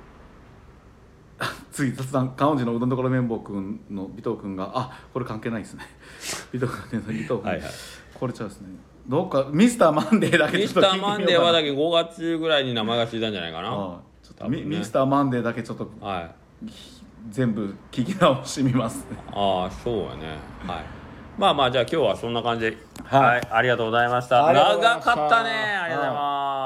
次雑談彼女のうどんどころ綿棒くんの尾藤くんがあこれ関係ないですね。尾藤くんね尾藤くん、はいはいこれちゃうですねどうかミスターマンデーだけミスちょっと聞いてみようかな。ターマンデーはだけ5月ぐらいに名前がついたんじゃな。いかなあちょっとね。ミミスターマンデーだけちょっとはい。全部聞き直してみますね。ああそうやね。はい。まあまあじゃあ今日はそんな感じで。はい。はい、ありがとうございました。ありがとうございました。長かったね。ありがとうございます